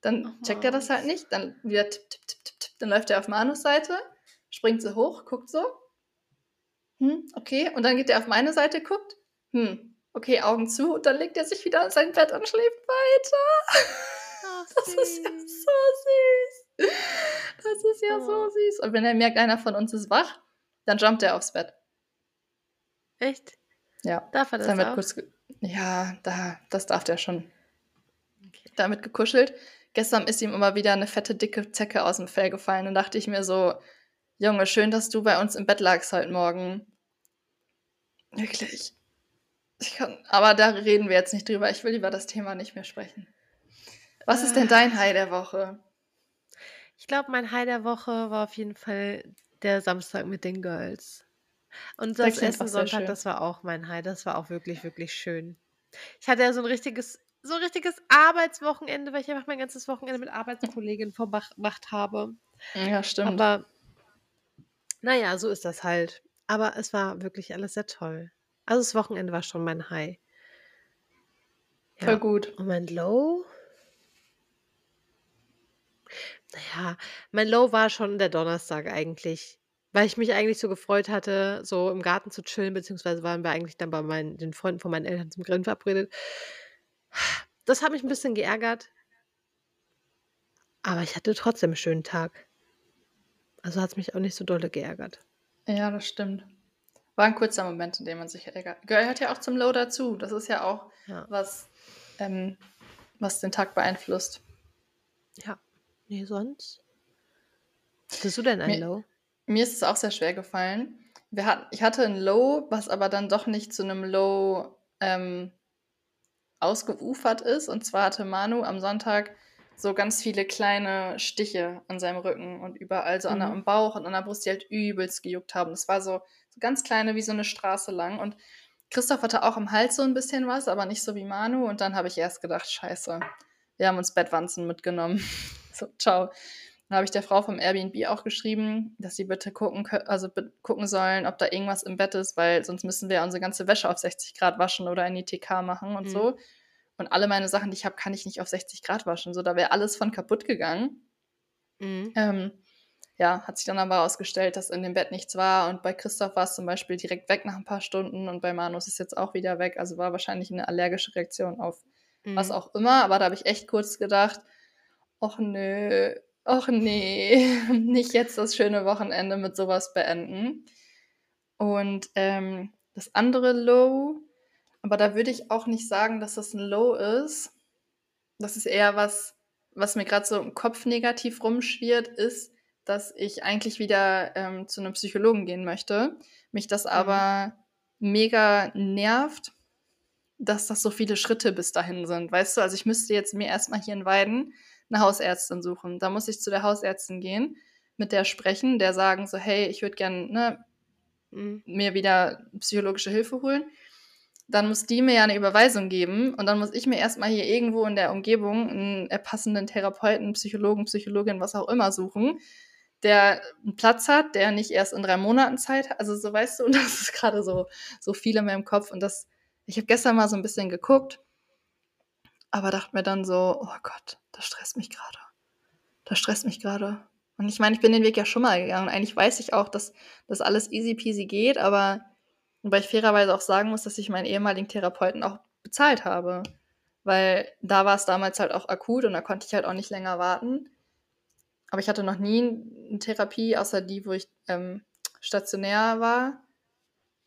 Speaker 1: dann checkt er das halt nicht, dann wieder tipp, tipp, tipp, tipp, tipp, dann läuft er auf Manus Seite, springt so hoch, guckt so, hm, okay, und dann geht er auf meine Seite, guckt, hm, okay, Augen zu, und dann legt er sich wieder in sein Bett und schläft weiter. Das ist ja so süß. Das ist ja so
Speaker 2: Oh.
Speaker 1: süß. Und wenn er merkt, einer von uns ist wach, dann jumpt er aufs Bett.
Speaker 2: Echt?
Speaker 1: Ja.
Speaker 2: Darf er das
Speaker 1: wird
Speaker 2: auch?
Speaker 1: kurz ja, da, das darf der schon.
Speaker 2: Okay.
Speaker 1: Damit gekuschelt. Gestern ist ihm immer wieder eine fette, dicke Zecke aus dem Fell gefallen. Dann dachte ich mir so, Junge, schön, dass du bei uns im Bett lagst heute Morgen. Wirklich. Ich kann, aber da reden wir jetzt nicht drüber. Ich will über das Thema nicht mehr sprechen. Was ist denn dein High der Woche?
Speaker 2: Ich glaube, mein High der Woche war auf jeden Fall der Samstag mit den Girls. Und das
Speaker 1: klingt
Speaker 2: Essen Sonntag, das war auch mein High. Das war auch wirklich, wirklich schön. Ich hatte ja so ein richtiges, so ein richtiges Arbeitswochenende, weil ich einfach mein ganzes Wochenende mit Arbeitskolleginnen verbracht habe.
Speaker 1: Ja, stimmt.
Speaker 2: Aber naja, so ist das halt. Aber es war wirklich alles sehr toll. Also das Wochenende war schon mein High.
Speaker 1: Voll
Speaker 2: Ja.
Speaker 1: gut.
Speaker 2: Und mein Low? Naja, mein Low war schon der Donnerstag eigentlich, Weil ich mich eigentlich so gefreut hatte, so im Garten zu chillen, beziehungsweise waren wir eigentlich dann bei meinen den Freunden von meinen Eltern zum Grillen verabredet. Das hat mich 'n bisschen geärgert. Aber ich hatte trotzdem 'n schönen Tag. Also, hat's mich auch nicht so dolle geärgert.
Speaker 1: Ja, das stimmt. War 'n kurzer Moment, in dem man sich ärgert. Gehört ja auch zum Low dazu. Das ist ja auch
Speaker 2: Ja.
Speaker 1: was, ähm was den Tag beeinflusst.
Speaker 2: Ja. Ne, sonst? Hattest du denn ein
Speaker 1: Mir
Speaker 2: Low?
Speaker 1: mir ist es auch sehr schwer gefallen. Wir hat ich hatte 'n Low, was aber dann doch nicht zu 'nem Low, ähm, ausgeufert ist. Und zwar hatte Manu am Sonntag so ganz viele kleine Stiche an seinem Rücken und überall so an der
Speaker 2: Mhm.
Speaker 1: am Bauch und an der Brust, die halt übelst gejuckt haben. Das war so so ganz kleine, wie so 'ne Straße lang. Und Christoph hatte auch am Hals so 'n bisschen was, aber nicht so wie Manu. Und dann habe ich erst gedacht: „Scheiße, wir haben uns Bettwanzen mitgenommen.“ So, tschau. Dann habe ich der Frau vom Airbnb auch geschrieben, dass sie bitte gucken also, gucken sollen, ob da irgendwas im Bett ist, weil sonst müssen wir ja unsere ganze Wäsche auf 60 Grad waschen oder in die TK machen und
Speaker 2: Mhm.
Speaker 1: so. Und alle meine Sachen, die ich habe, kann ich nicht auf 60 Grad waschen. So, da wäre alles von kaputt gegangen.
Speaker 2: Mhm.
Speaker 1: Ähm, ja, hat sich dann aber herausgestellt, dass in dem Bett nichts war. Und bei Christoph war's zum Beispiel direkt weg nach 'n paar Stunden und bei Manu ist es jetzt auch wieder weg. Also, war wahrscheinlich 'ne allergische Reaktion auf was
Speaker 2: Mhm.
Speaker 1: auch immer. Aber da habe ich echt kurz gedacht: „Och nö, och ne, nicht jetzt das schöne Wochenende mit so was beenden.“ Und, ähm, das andere Low aber da würde ich auch nicht sagen, dass das 'n Low ist. Das ist eher was, was mir grad so im Kopf negativ rumschwirrt, ist, dass ich eigentlich wieder, ähm, zu 'nem Psychologen gehen möchte. Mich das
Speaker 2: Mhm.
Speaker 1: aber mega nervt, dass das so viele Schritte bis dahin sind, weißt du? Also, ich müsste jetzt mir erst mal hier in Weiden 'ne Hausärztin suchen. Da muss ich zu der Hausärztin gehen, mit der sprechen, der sagen so: „Hey, ich würde gern, ne,
Speaker 2: Mhm.
Speaker 1: mir wieder psychologische Hilfe holen.“ Dann muss die mir ja 'ne Überweisung geben und dann muss ich mir erst mal hier irgendwo in der Umgebung 'n, äh, passenden Therapeuten, Psychologen, Psychologin, was auch immer suchen, der 'n Platz hat, der nicht erst in 3 Monaten Zeit ha also, so, weißt du? Und das ist grade so so viel in meinem Kopf und das ich habe gestern mal so 'n bisschen geguckt aber dachte mir dann so: „Oh Gott, das stresst mich grade. Das stresst mich grade.“ Und ich meine, ich bin den Weg ja schon mal gegangen. Eigentlich weiß ich auch, dass das alles easy peasy geht, aber wobei ich fairerweise auch sagen muss, dass ich meinen ehemaligen Therapeuten auch bezahlt habe, weil da war's damals halt auch akut und da konnte ich halt auch nicht länger warten. Aber ich hatte noch nie 'n 'ne Therapie, außer die, wo ich, ähm, stationär war,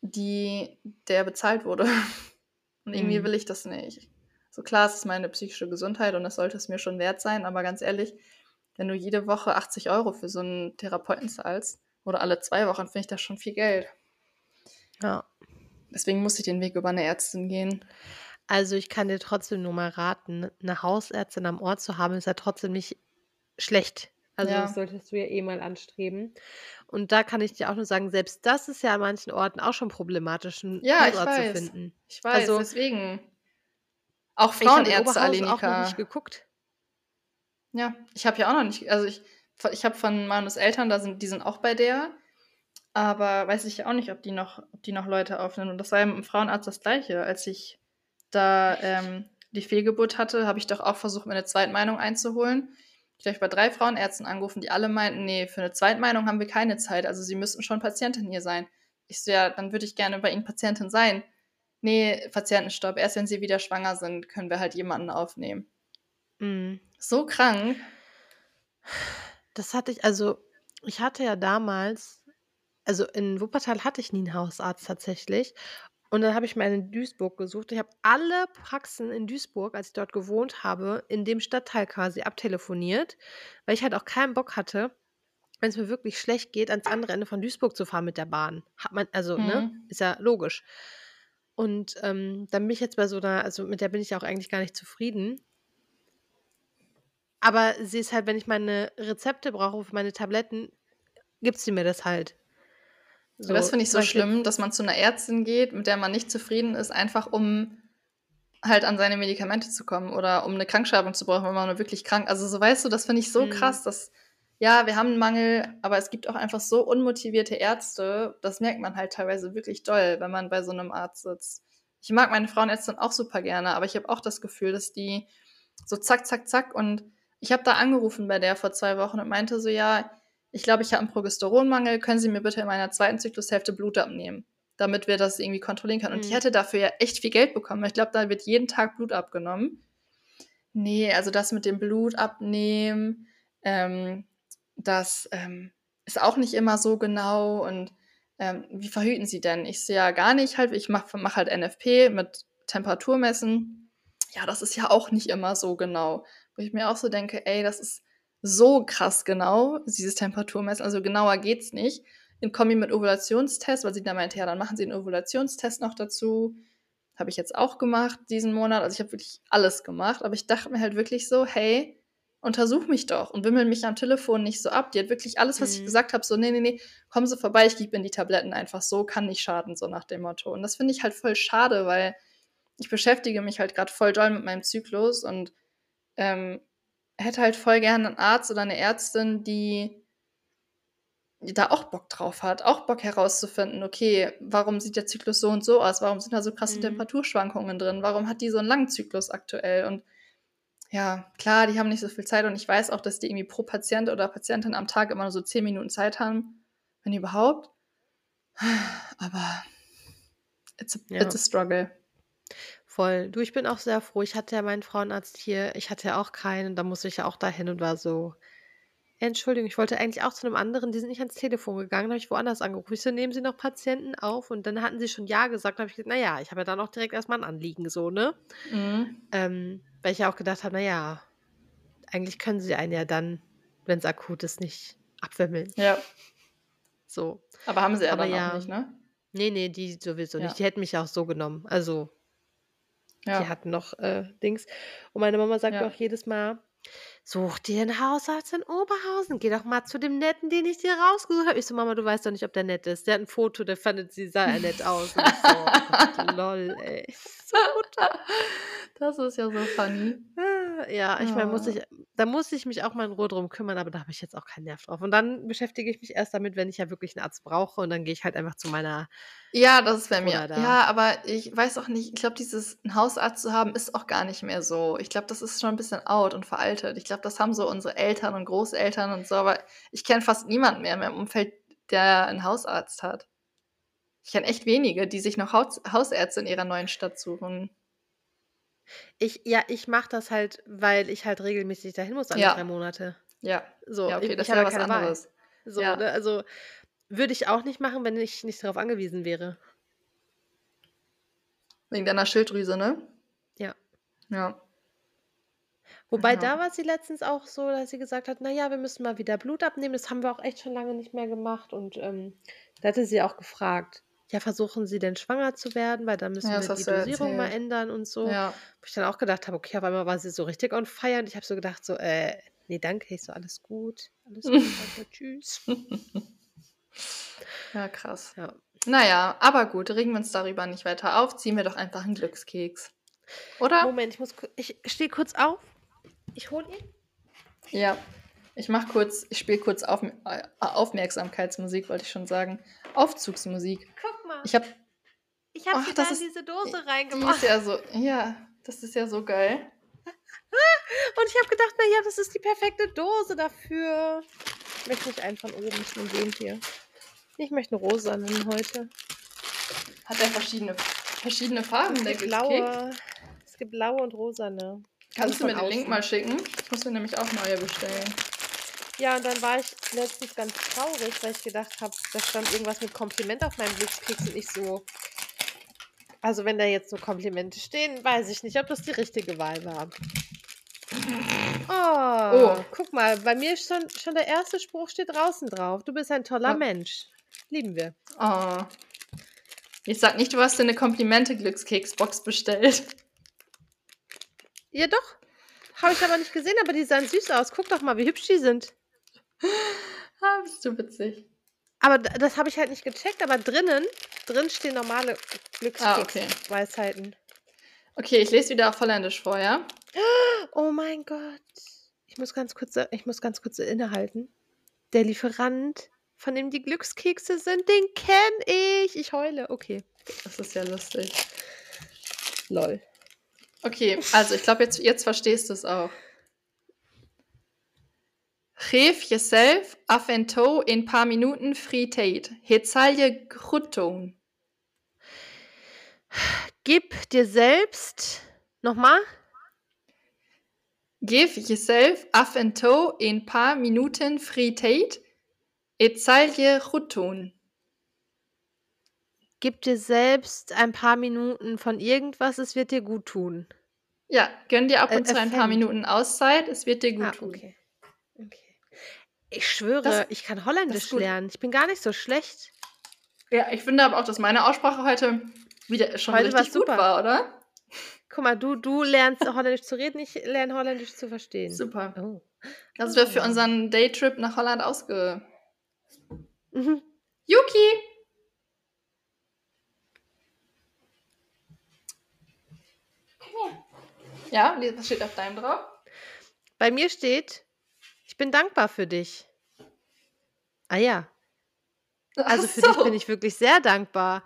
Speaker 1: die der bezahlt wurde. Und irgendwie
Speaker 2: Mhm.
Speaker 1: will ich das nicht. So klar, es ist meine psychische Gesundheit und das sollte es mir schon wert sein, aber ganz ehrlich, wenn du jede Woche 80 € für so 'n Therapeuten zahlst oder alle 2 Wochen, finde ich das schon viel Geld.
Speaker 2: Ja.
Speaker 1: Deswegen muss ich den Weg über 'ne Ärztin gehen.
Speaker 2: Also, ich kann dir trotzdem nur mal raten, 'ne Hausärztin am Ort zu haben, ist ja trotzdem nicht schlecht. Also, das
Speaker 1: Ja.
Speaker 2: solltest du ja eh mal anstreben. Und da kann ich dir auch nur sagen, selbst das ist ja an manchen Orten auch schon problematisch, 'n
Speaker 1: Ja, ich
Speaker 2: Hausarzt zu
Speaker 1: weiß.
Speaker 2: finden.
Speaker 1: Ich weiß,
Speaker 2: Also
Speaker 1: deswegen. Auch
Speaker 2: ich habe
Speaker 1: Frauenärzte,
Speaker 2: Oberhausen auch noch nicht geguckt.
Speaker 1: Ja, ich habe ja auch noch nicht also, ich ich habe von Manus Eltern, da sind die sind auch bei der, aber weiß ich auch nicht, ob die noch ob die noch Leute aufnehmen. Und das war ja mit'm Frauenarzt das Gleiche. Als ich da, ähm, die Fehlgeburt hatte, habe ich doch auch versucht, mir 'ne Zweitmeinung einzuholen. Ich habe bei 3 Frauenärzten angerufen, die alle meinten: „Ne, für 'ne Zweitmeinung haben wir keine Zeit. Also, Sie müssten schon Patientin hier sein.“ Ich so: „Ja, dann würde ich gerne bei Ihnen Patientin sein.“ „Ne, Patientenstopp. Erst wenn Sie wieder schwanger sind, können wir halt jemanden aufnehmen.“
Speaker 2: Mhm.
Speaker 1: So krank.
Speaker 2: Das hatte ich also, ich hatte ja damals also, in Wuppertal hatte ich nie 'n Hausarzt tatsächlich. Und dann habe ich mir einen in Duisburg gesucht. Ich habe alle Praxen in Duisburg, als ich dort gewohnt habe, in dem Stadtteil quasi abtelefoniert, weil ich halt auch keinen Bock hatte, wenn's mir wirklich schlecht geht, ans andere Ende von Duisburg zu fahren mit der Bahn. Hat man also, ne,
Speaker 1: Mhm.
Speaker 2: ist ja logisch. Und, ähm, dann bin ich jetzt bei so 'ner also, mit der bin ich ja auch eigentlich gar nicht zufrieden. Aber sie ist halt wenn ich meine Rezepte brauche für meine Tabletten, gibt sie mir das halt.
Speaker 1: Ja, das
Speaker 2: So,
Speaker 1: finde ich so schlimm, dass man zu 'ner Ärztin geht, mit der man nicht zufrieden ist, einfach um halt an seine Medikamente zu kommen oder um 'ne Krankschreibung zu brauchen, wenn man wirklich krank also, so weißt du, das finde ich so
Speaker 2: Mhm.
Speaker 1: krass, dass ja, wir haben 'n Mangel, aber es gibt auch einfach so unmotivierte Ärzte. Das merkt man halt teilweise wirklich doll, wenn man bei so 'nem Arzt sitzt. Ich mag meine Frauenärztin auch super gerne, aber ich habe auch das Gefühl, dass die so zack, zack, zack und ich habe da angerufen bei der vor 2 Wochen und meinte so: „Ja, ich glaube, ich habe einen Progesteronmangel, können Sie mir bitte in meiner zweiten Zyklushälfte Blut abnehmen, damit wir das irgendwie kontrollieren können. Und ich
Speaker 2: Mhm.
Speaker 1: hätte dafür ja echt viel Geld bekommen. Ich glaube, da wird jeden Tag Blut abgenommen. Nee, also das mit dem Blut abnehmen, ähm, das ähm, ist auch nicht immer so genau. Und ähm, wie verhüten Sie denn? Ich sehe ja gar nicht halt, ich mache mach halt NFP mit Temperaturmessen. Ja, das ist ja auch nicht immer so genau. Wo ich mir auch so denke, ey, das ist so krass genau, dieses Temperaturmessen. Also genauer geht's nicht. In Kombi mit Ovulationstest, weil sie da meinte, ja, dann machen sie einen Ovulationstest noch dazu. Habe ich jetzt auch gemacht diesen Monat. Also ich habe wirklich alles gemacht. Aber ich dachte mir halt wirklich so, hey, untersuch mich doch und wimmel mich am Telefon nicht so ab. Die hat wirklich alles, was ich
Speaker 2: Mhm.
Speaker 1: gesagt habe, so, nee, nee, nee, kommen Sie vorbei, ich gebe Ihnen die Tabletten einfach so, kann nicht schaden, so nach dem Motto. Und das finde ich halt voll schade, weil ich beschäftige mich halt gerade voll doll mit meinem Zyklus und ähm, hätte halt voll gerne einen Arzt oder eine Ärztin, die, die da auch Bock drauf hat, auch Bock herauszufinden, okay, warum sieht der Zyklus so und so aus? Warum sind da so krasse
Speaker 2: Mhm.
Speaker 1: Temperaturschwankungen drin? Warum hat die so einen langen Zyklus aktuell? Und ja, klar, die haben nicht so viel Zeit und ich weiß auch, dass die irgendwie pro Patient oder Patientin am Tag immer nur so 10 Minuten Zeit haben, wenn überhaupt. Aber it's a,
Speaker 2: Ja.
Speaker 1: it's a struggle.
Speaker 2: Voll. Du, ich bin auch sehr froh. Ich hatte ja meinen Frauenarzt hier. Ich hatte ja auch keinen. Da musste ich ja auch dahin und war so. Entschuldigung, ich wollte eigentlich auch zu einem anderen. Die sind nicht ans Telefon gegangen. Da habe ich woanders angerufen. Ich so, nehmen Sie noch Patienten auf? Und dann hatten sie schon Ja gesagt. Da habe ich gesagt, naja, ich habe ja dann auch direkt erstmal ein Anliegen, so, ne?
Speaker 1: Mhm.
Speaker 2: Ähm, weil ich ja auch gedacht habe, naja, eigentlich können sie einen ja dann, wenn es akut ist, nicht abwimmeln.
Speaker 1: Ja,
Speaker 2: So.
Speaker 1: aber haben sie ja
Speaker 2: Aber
Speaker 1: dann
Speaker 2: ja.
Speaker 1: auch nicht, ne?
Speaker 2: Nee, nee, die sowieso
Speaker 1: Ja.
Speaker 2: nicht. Die hätten mich ja auch so genommen. Also, die
Speaker 1: Ja.
Speaker 2: hatten noch äh, Dings. Und meine Mama sagt mir
Speaker 1: Ja.
Speaker 2: auch jedes Mal, such dir einen Hausarzt in Oberhausen. Geh doch mal zu dem Netten, den ich dir rausgesucht habe. Ich so, Mama, du weißt doch nicht, ob der nett ist. Der hat ein Foto, der fandet sie sah er nett aus. Und so, oh Gott, lol, ey. So.
Speaker 1: Das ist ja so funny.
Speaker 2: Ah, Ja, ich meine, muss
Speaker 1: Ja.
Speaker 2: ich, da muss ich mich auch mal in Ruhe drum kümmern, aber da habe ich jetzt auch keinen Nerv drauf. Und dann beschäftige ich mich erst damit, wenn ich ja wirklich einen Arzt brauche und dann gehe ich halt einfach zu meiner
Speaker 1: Ja, das ist bei mir.
Speaker 2: Da.
Speaker 1: Ja, aber ich weiß auch nicht, ich glaube, dieses einen Hausarzt zu haben, ist auch gar nicht mehr so. Ich glaube, das ist schon ein bisschen out und veraltet. Ich glaube, das haben so unsere Eltern und Großeltern und so, aber ich kenne fast niemanden mehr in meinem Umfeld, der einen Hausarzt hat. Ich kenne echt wenige, die sich noch Haus Hausärzte in ihrer neuen Stadt suchen.
Speaker 2: Ich, ja, ich mache das halt, weil ich halt regelmäßig dahin muss alle
Speaker 1: Ja.
Speaker 2: drei Monate.
Speaker 1: Ja,
Speaker 2: So,
Speaker 1: ja, okay,
Speaker 2: ich,
Speaker 1: das
Speaker 2: ich
Speaker 1: wäre
Speaker 2: ja
Speaker 1: was
Speaker 2: keine Wahl.
Speaker 1: anderes.
Speaker 2: So,
Speaker 1: Ja.
Speaker 2: ne? Also würde ich auch nicht machen, wenn ich nicht darauf angewiesen wäre.
Speaker 1: Wegen deiner Schilddrüse, ne?
Speaker 2: Ja.
Speaker 1: Ja.
Speaker 2: Wobei
Speaker 1: Ja.
Speaker 2: da war sie letztens auch so, dass sie gesagt hat, naja, wir müssen mal wieder Blut abnehmen. Das haben wir auch echt schon lange nicht mehr gemacht. Und ähm, da hatte sie auch gefragt, ja, versuchen Sie denn schwanger zu werden, weil dann müssen
Speaker 1: Ja,
Speaker 2: wir die Dosierung mal ändern und so.
Speaker 1: Ja.
Speaker 2: Wo ich dann auch gedacht habe, okay, auf einmal war sie so richtig on fire und ich habe so gedacht, so, äh, nee, danke, ich so, alles gut, alles gut, danke, tschüss.
Speaker 1: Ja, krass.
Speaker 2: Ja.
Speaker 1: Naja, aber gut, regen wir uns darüber nicht weiter auf. Ziehen wir doch einfach einen Glückskeks. Oder?
Speaker 2: Moment, ich muss, ich stehe kurz auf. Ich hole ihn.
Speaker 1: Ja. Ich mach kurz, ich spiele kurz auf, äh, Aufmerksamkeitsmusik, wollte ich schon sagen. Aufzugsmusik.
Speaker 2: Guck mal,
Speaker 1: Ich habe,
Speaker 2: ich sie
Speaker 1: das
Speaker 2: da in diese Dose
Speaker 1: die ist
Speaker 2: reingemacht.
Speaker 1: ja so, ja, das ist ja so geil.
Speaker 2: Und ich habe gedacht, naja, das ist die perfekte Dose dafür. Ich möchte nicht einen von oben, ich nehme den hier. Ich möchte eine rosa nehmen heute.
Speaker 1: Hat er verschiedene, verschiedene Farben,
Speaker 2: Es
Speaker 1: der
Speaker 2: blaue. Es gibt blaue und rosane.
Speaker 1: Kannst du mir den Link
Speaker 2: außen.
Speaker 1: mal schicken? Ich muss mir nämlich auch neue bestellen.
Speaker 2: Ja, und dann war ich letztens ganz traurig, weil ich gedacht habe, da stand irgendwas mit Kompliment auf meinem Glückskeks und ich so. Also, wenn da jetzt nur Komplimente stehen, weiß ich nicht, ob das die richtige Wahl war. Oh,
Speaker 1: Oh.
Speaker 2: guck mal, bei mir ist schon, schon der erste Spruch steht draußen drauf. Du bist ein toller
Speaker 1: Ja.
Speaker 2: Mensch. Lieben wir.
Speaker 1: Oh. Ich sag nicht, du hast dir eine Komplimente-Glückskeksbox bestellt.
Speaker 2: Ja, doch. Habe ich aber nicht gesehen, aber die sahen süß aus. Guck doch mal, wie hübsch die sind.
Speaker 1: Ah, bist du witzig.
Speaker 2: Aber das habe ich halt nicht gecheckt, aber drinnen, drin stehen normale
Speaker 1: Ah, okay. Okay, ich lese wieder auf Holländisch vor, ja?
Speaker 2: Oh mein Gott. Ich muss ganz kurz, ich muss ganz kurz innehalten. Der Lieferant, von dem die Glückskekse sind, den kenne ich. Ich heule. Okay.
Speaker 1: Das ist ja lustig.
Speaker 2: Lol.
Speaker 1: Okay, also ich glaube, jetzt, jetzt verstehst du es auch. Geef jezelf af en toe een paar minuten free tijd. Het zal je goed doen.
Speaker 2: Gib dir selbst nochmal.
Speaker 1: Geef jezelf af en toe een paar minuten free tijd. Het zal je goed doen.
Speaker 2: Gib dir selbst ein paar Minuten von irgendwas, es wird dir gut tun.
Speaker 1: Ja, gönn dir ab
Speaker 2: Äh,
Speaker 1: und zu ein paar. Minuten Auszeit, es wird dir gut
Speaker 2: Ah,
Speaker 1: tun.
Speaker 2: Okay. Ich schwöre,
Speaker 1: Das-
Speaker 2: ich kann Holländisch lernen. Ich bin gar nicht so schlecht.
Speaker 1: Ja, ich finde aber auch, dass meine Aussprache heute wieder schon
Speaker 2: Heute
Speaker 1: richtig gut
Speaker 2: super.
Speaker 1: war, oder?
Speaker 2: Guck mal, du, du lernst Holländisch zu reden, ich lerne Holländisch zu verstehen.
Speaker 1: Super.
Speaker 2: Oh.
Speaker 1: Das wird für
Speaker 2: Ah.
Speaker 1: unseren Daytrip nach Holland ausge.
Speaker 2: Mhm.
Speaker 1: Yuki! Komm her. Ja, was steht auf deinem drauf?
Speaker 2: Bei mir steht, bin dankbar für dich. Ah ja, also für dich bin ich wirklich sehr dankbar.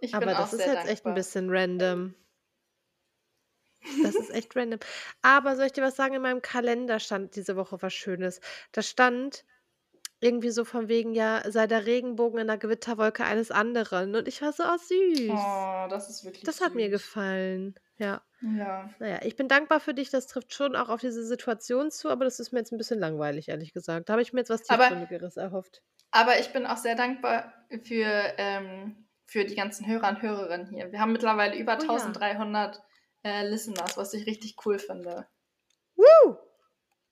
Speaker 1: Ich
Speaker 2: Aber
Speaker 1: bin auch
Speaker 2: das ist jetzt echt ein
Speaker 1: dankbar.
Speaker 2: bisschen random. Das ist echt random. Aber soll ich dir was sagen? In meinem Kalender stand diese Woche was Schönes. Da stand irgendwie so von wegen, ja, sei der Regenbogen in der Gewitterwolke eines anderen. Und ich war so, oh, süß.
Speaker 1: Oh, das ist wirklich
Speaker 2: das hat mir
Speaker 1: süß.
Speaker 2: gefallen. Ja.
Speaker 1: Ja.
Speaker 2: Naja, ich bin dankbar für dich. Das trifft schon auch auf diese Situation zu, aber das ist mir jetzt ein bisschen langweilig, ehrlich gesagt. Da habe ich mir jetzt was
Speaker 1: Aber-
Speaker 2: Tiefgründigeres erhofft.
Speaker 1: Aber ich bin auch sehr dankbar für, ähm, für die ganzen Hörer und Hörerinnen hier. Wir haben mittlerweile über
Speaker 2: Oh ja.
Speaker 1: 1300 äh, Listeners, was ich richtig cool finde.
Speaker 2: Woo!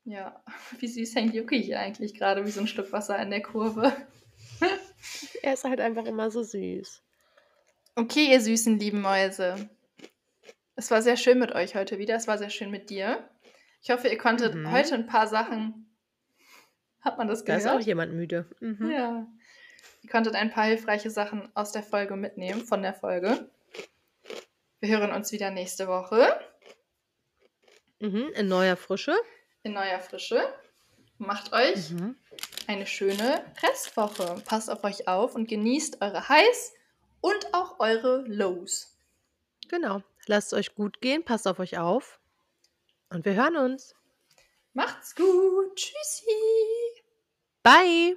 Speaker 1: Ja, wie süß hängt Yuki hier eigentlich gerade wie so ein Stück Wasser in der Kurve.
Speaker 2: Er ist halt einfach immer so süß.
Speaker 1: Okay, ihr süßen lieben Mäuse. Es war sehr schön mit euch heute wieder. Es war sehr schön mit dir. Ich hoffe, ihr konntet
Speaker 2: Mhm.
Speaker 1: heute ein paar Sachen. Hat man das
Speaker 2: Da
Speaker 1: gehört?
Speaker 2: ist auch jemand müde. Mhm.
Speaker 1: Ja. Ihr konntet ein paar hilfreiche Sachen aus der Folge mitnehmen, von der Folge. Wir hören uns wieder nächste Woche
Speaker 2: Mhm. In neuer Frische.
Speaker 1: in neuer Frische. Macht euch
Speaker 2: Mhm.
Speaker 1: eine schöne Restwoche. Passt auf euch auf und genießt eure Highs und auch eure Lows.
Speaker 2: Genau. Lasst es euch gut gehen, passt auf euch auf. Und wir hören uns.
Speaker 1: Macht's gut. Tschüssi.
Speaker 2: Bye!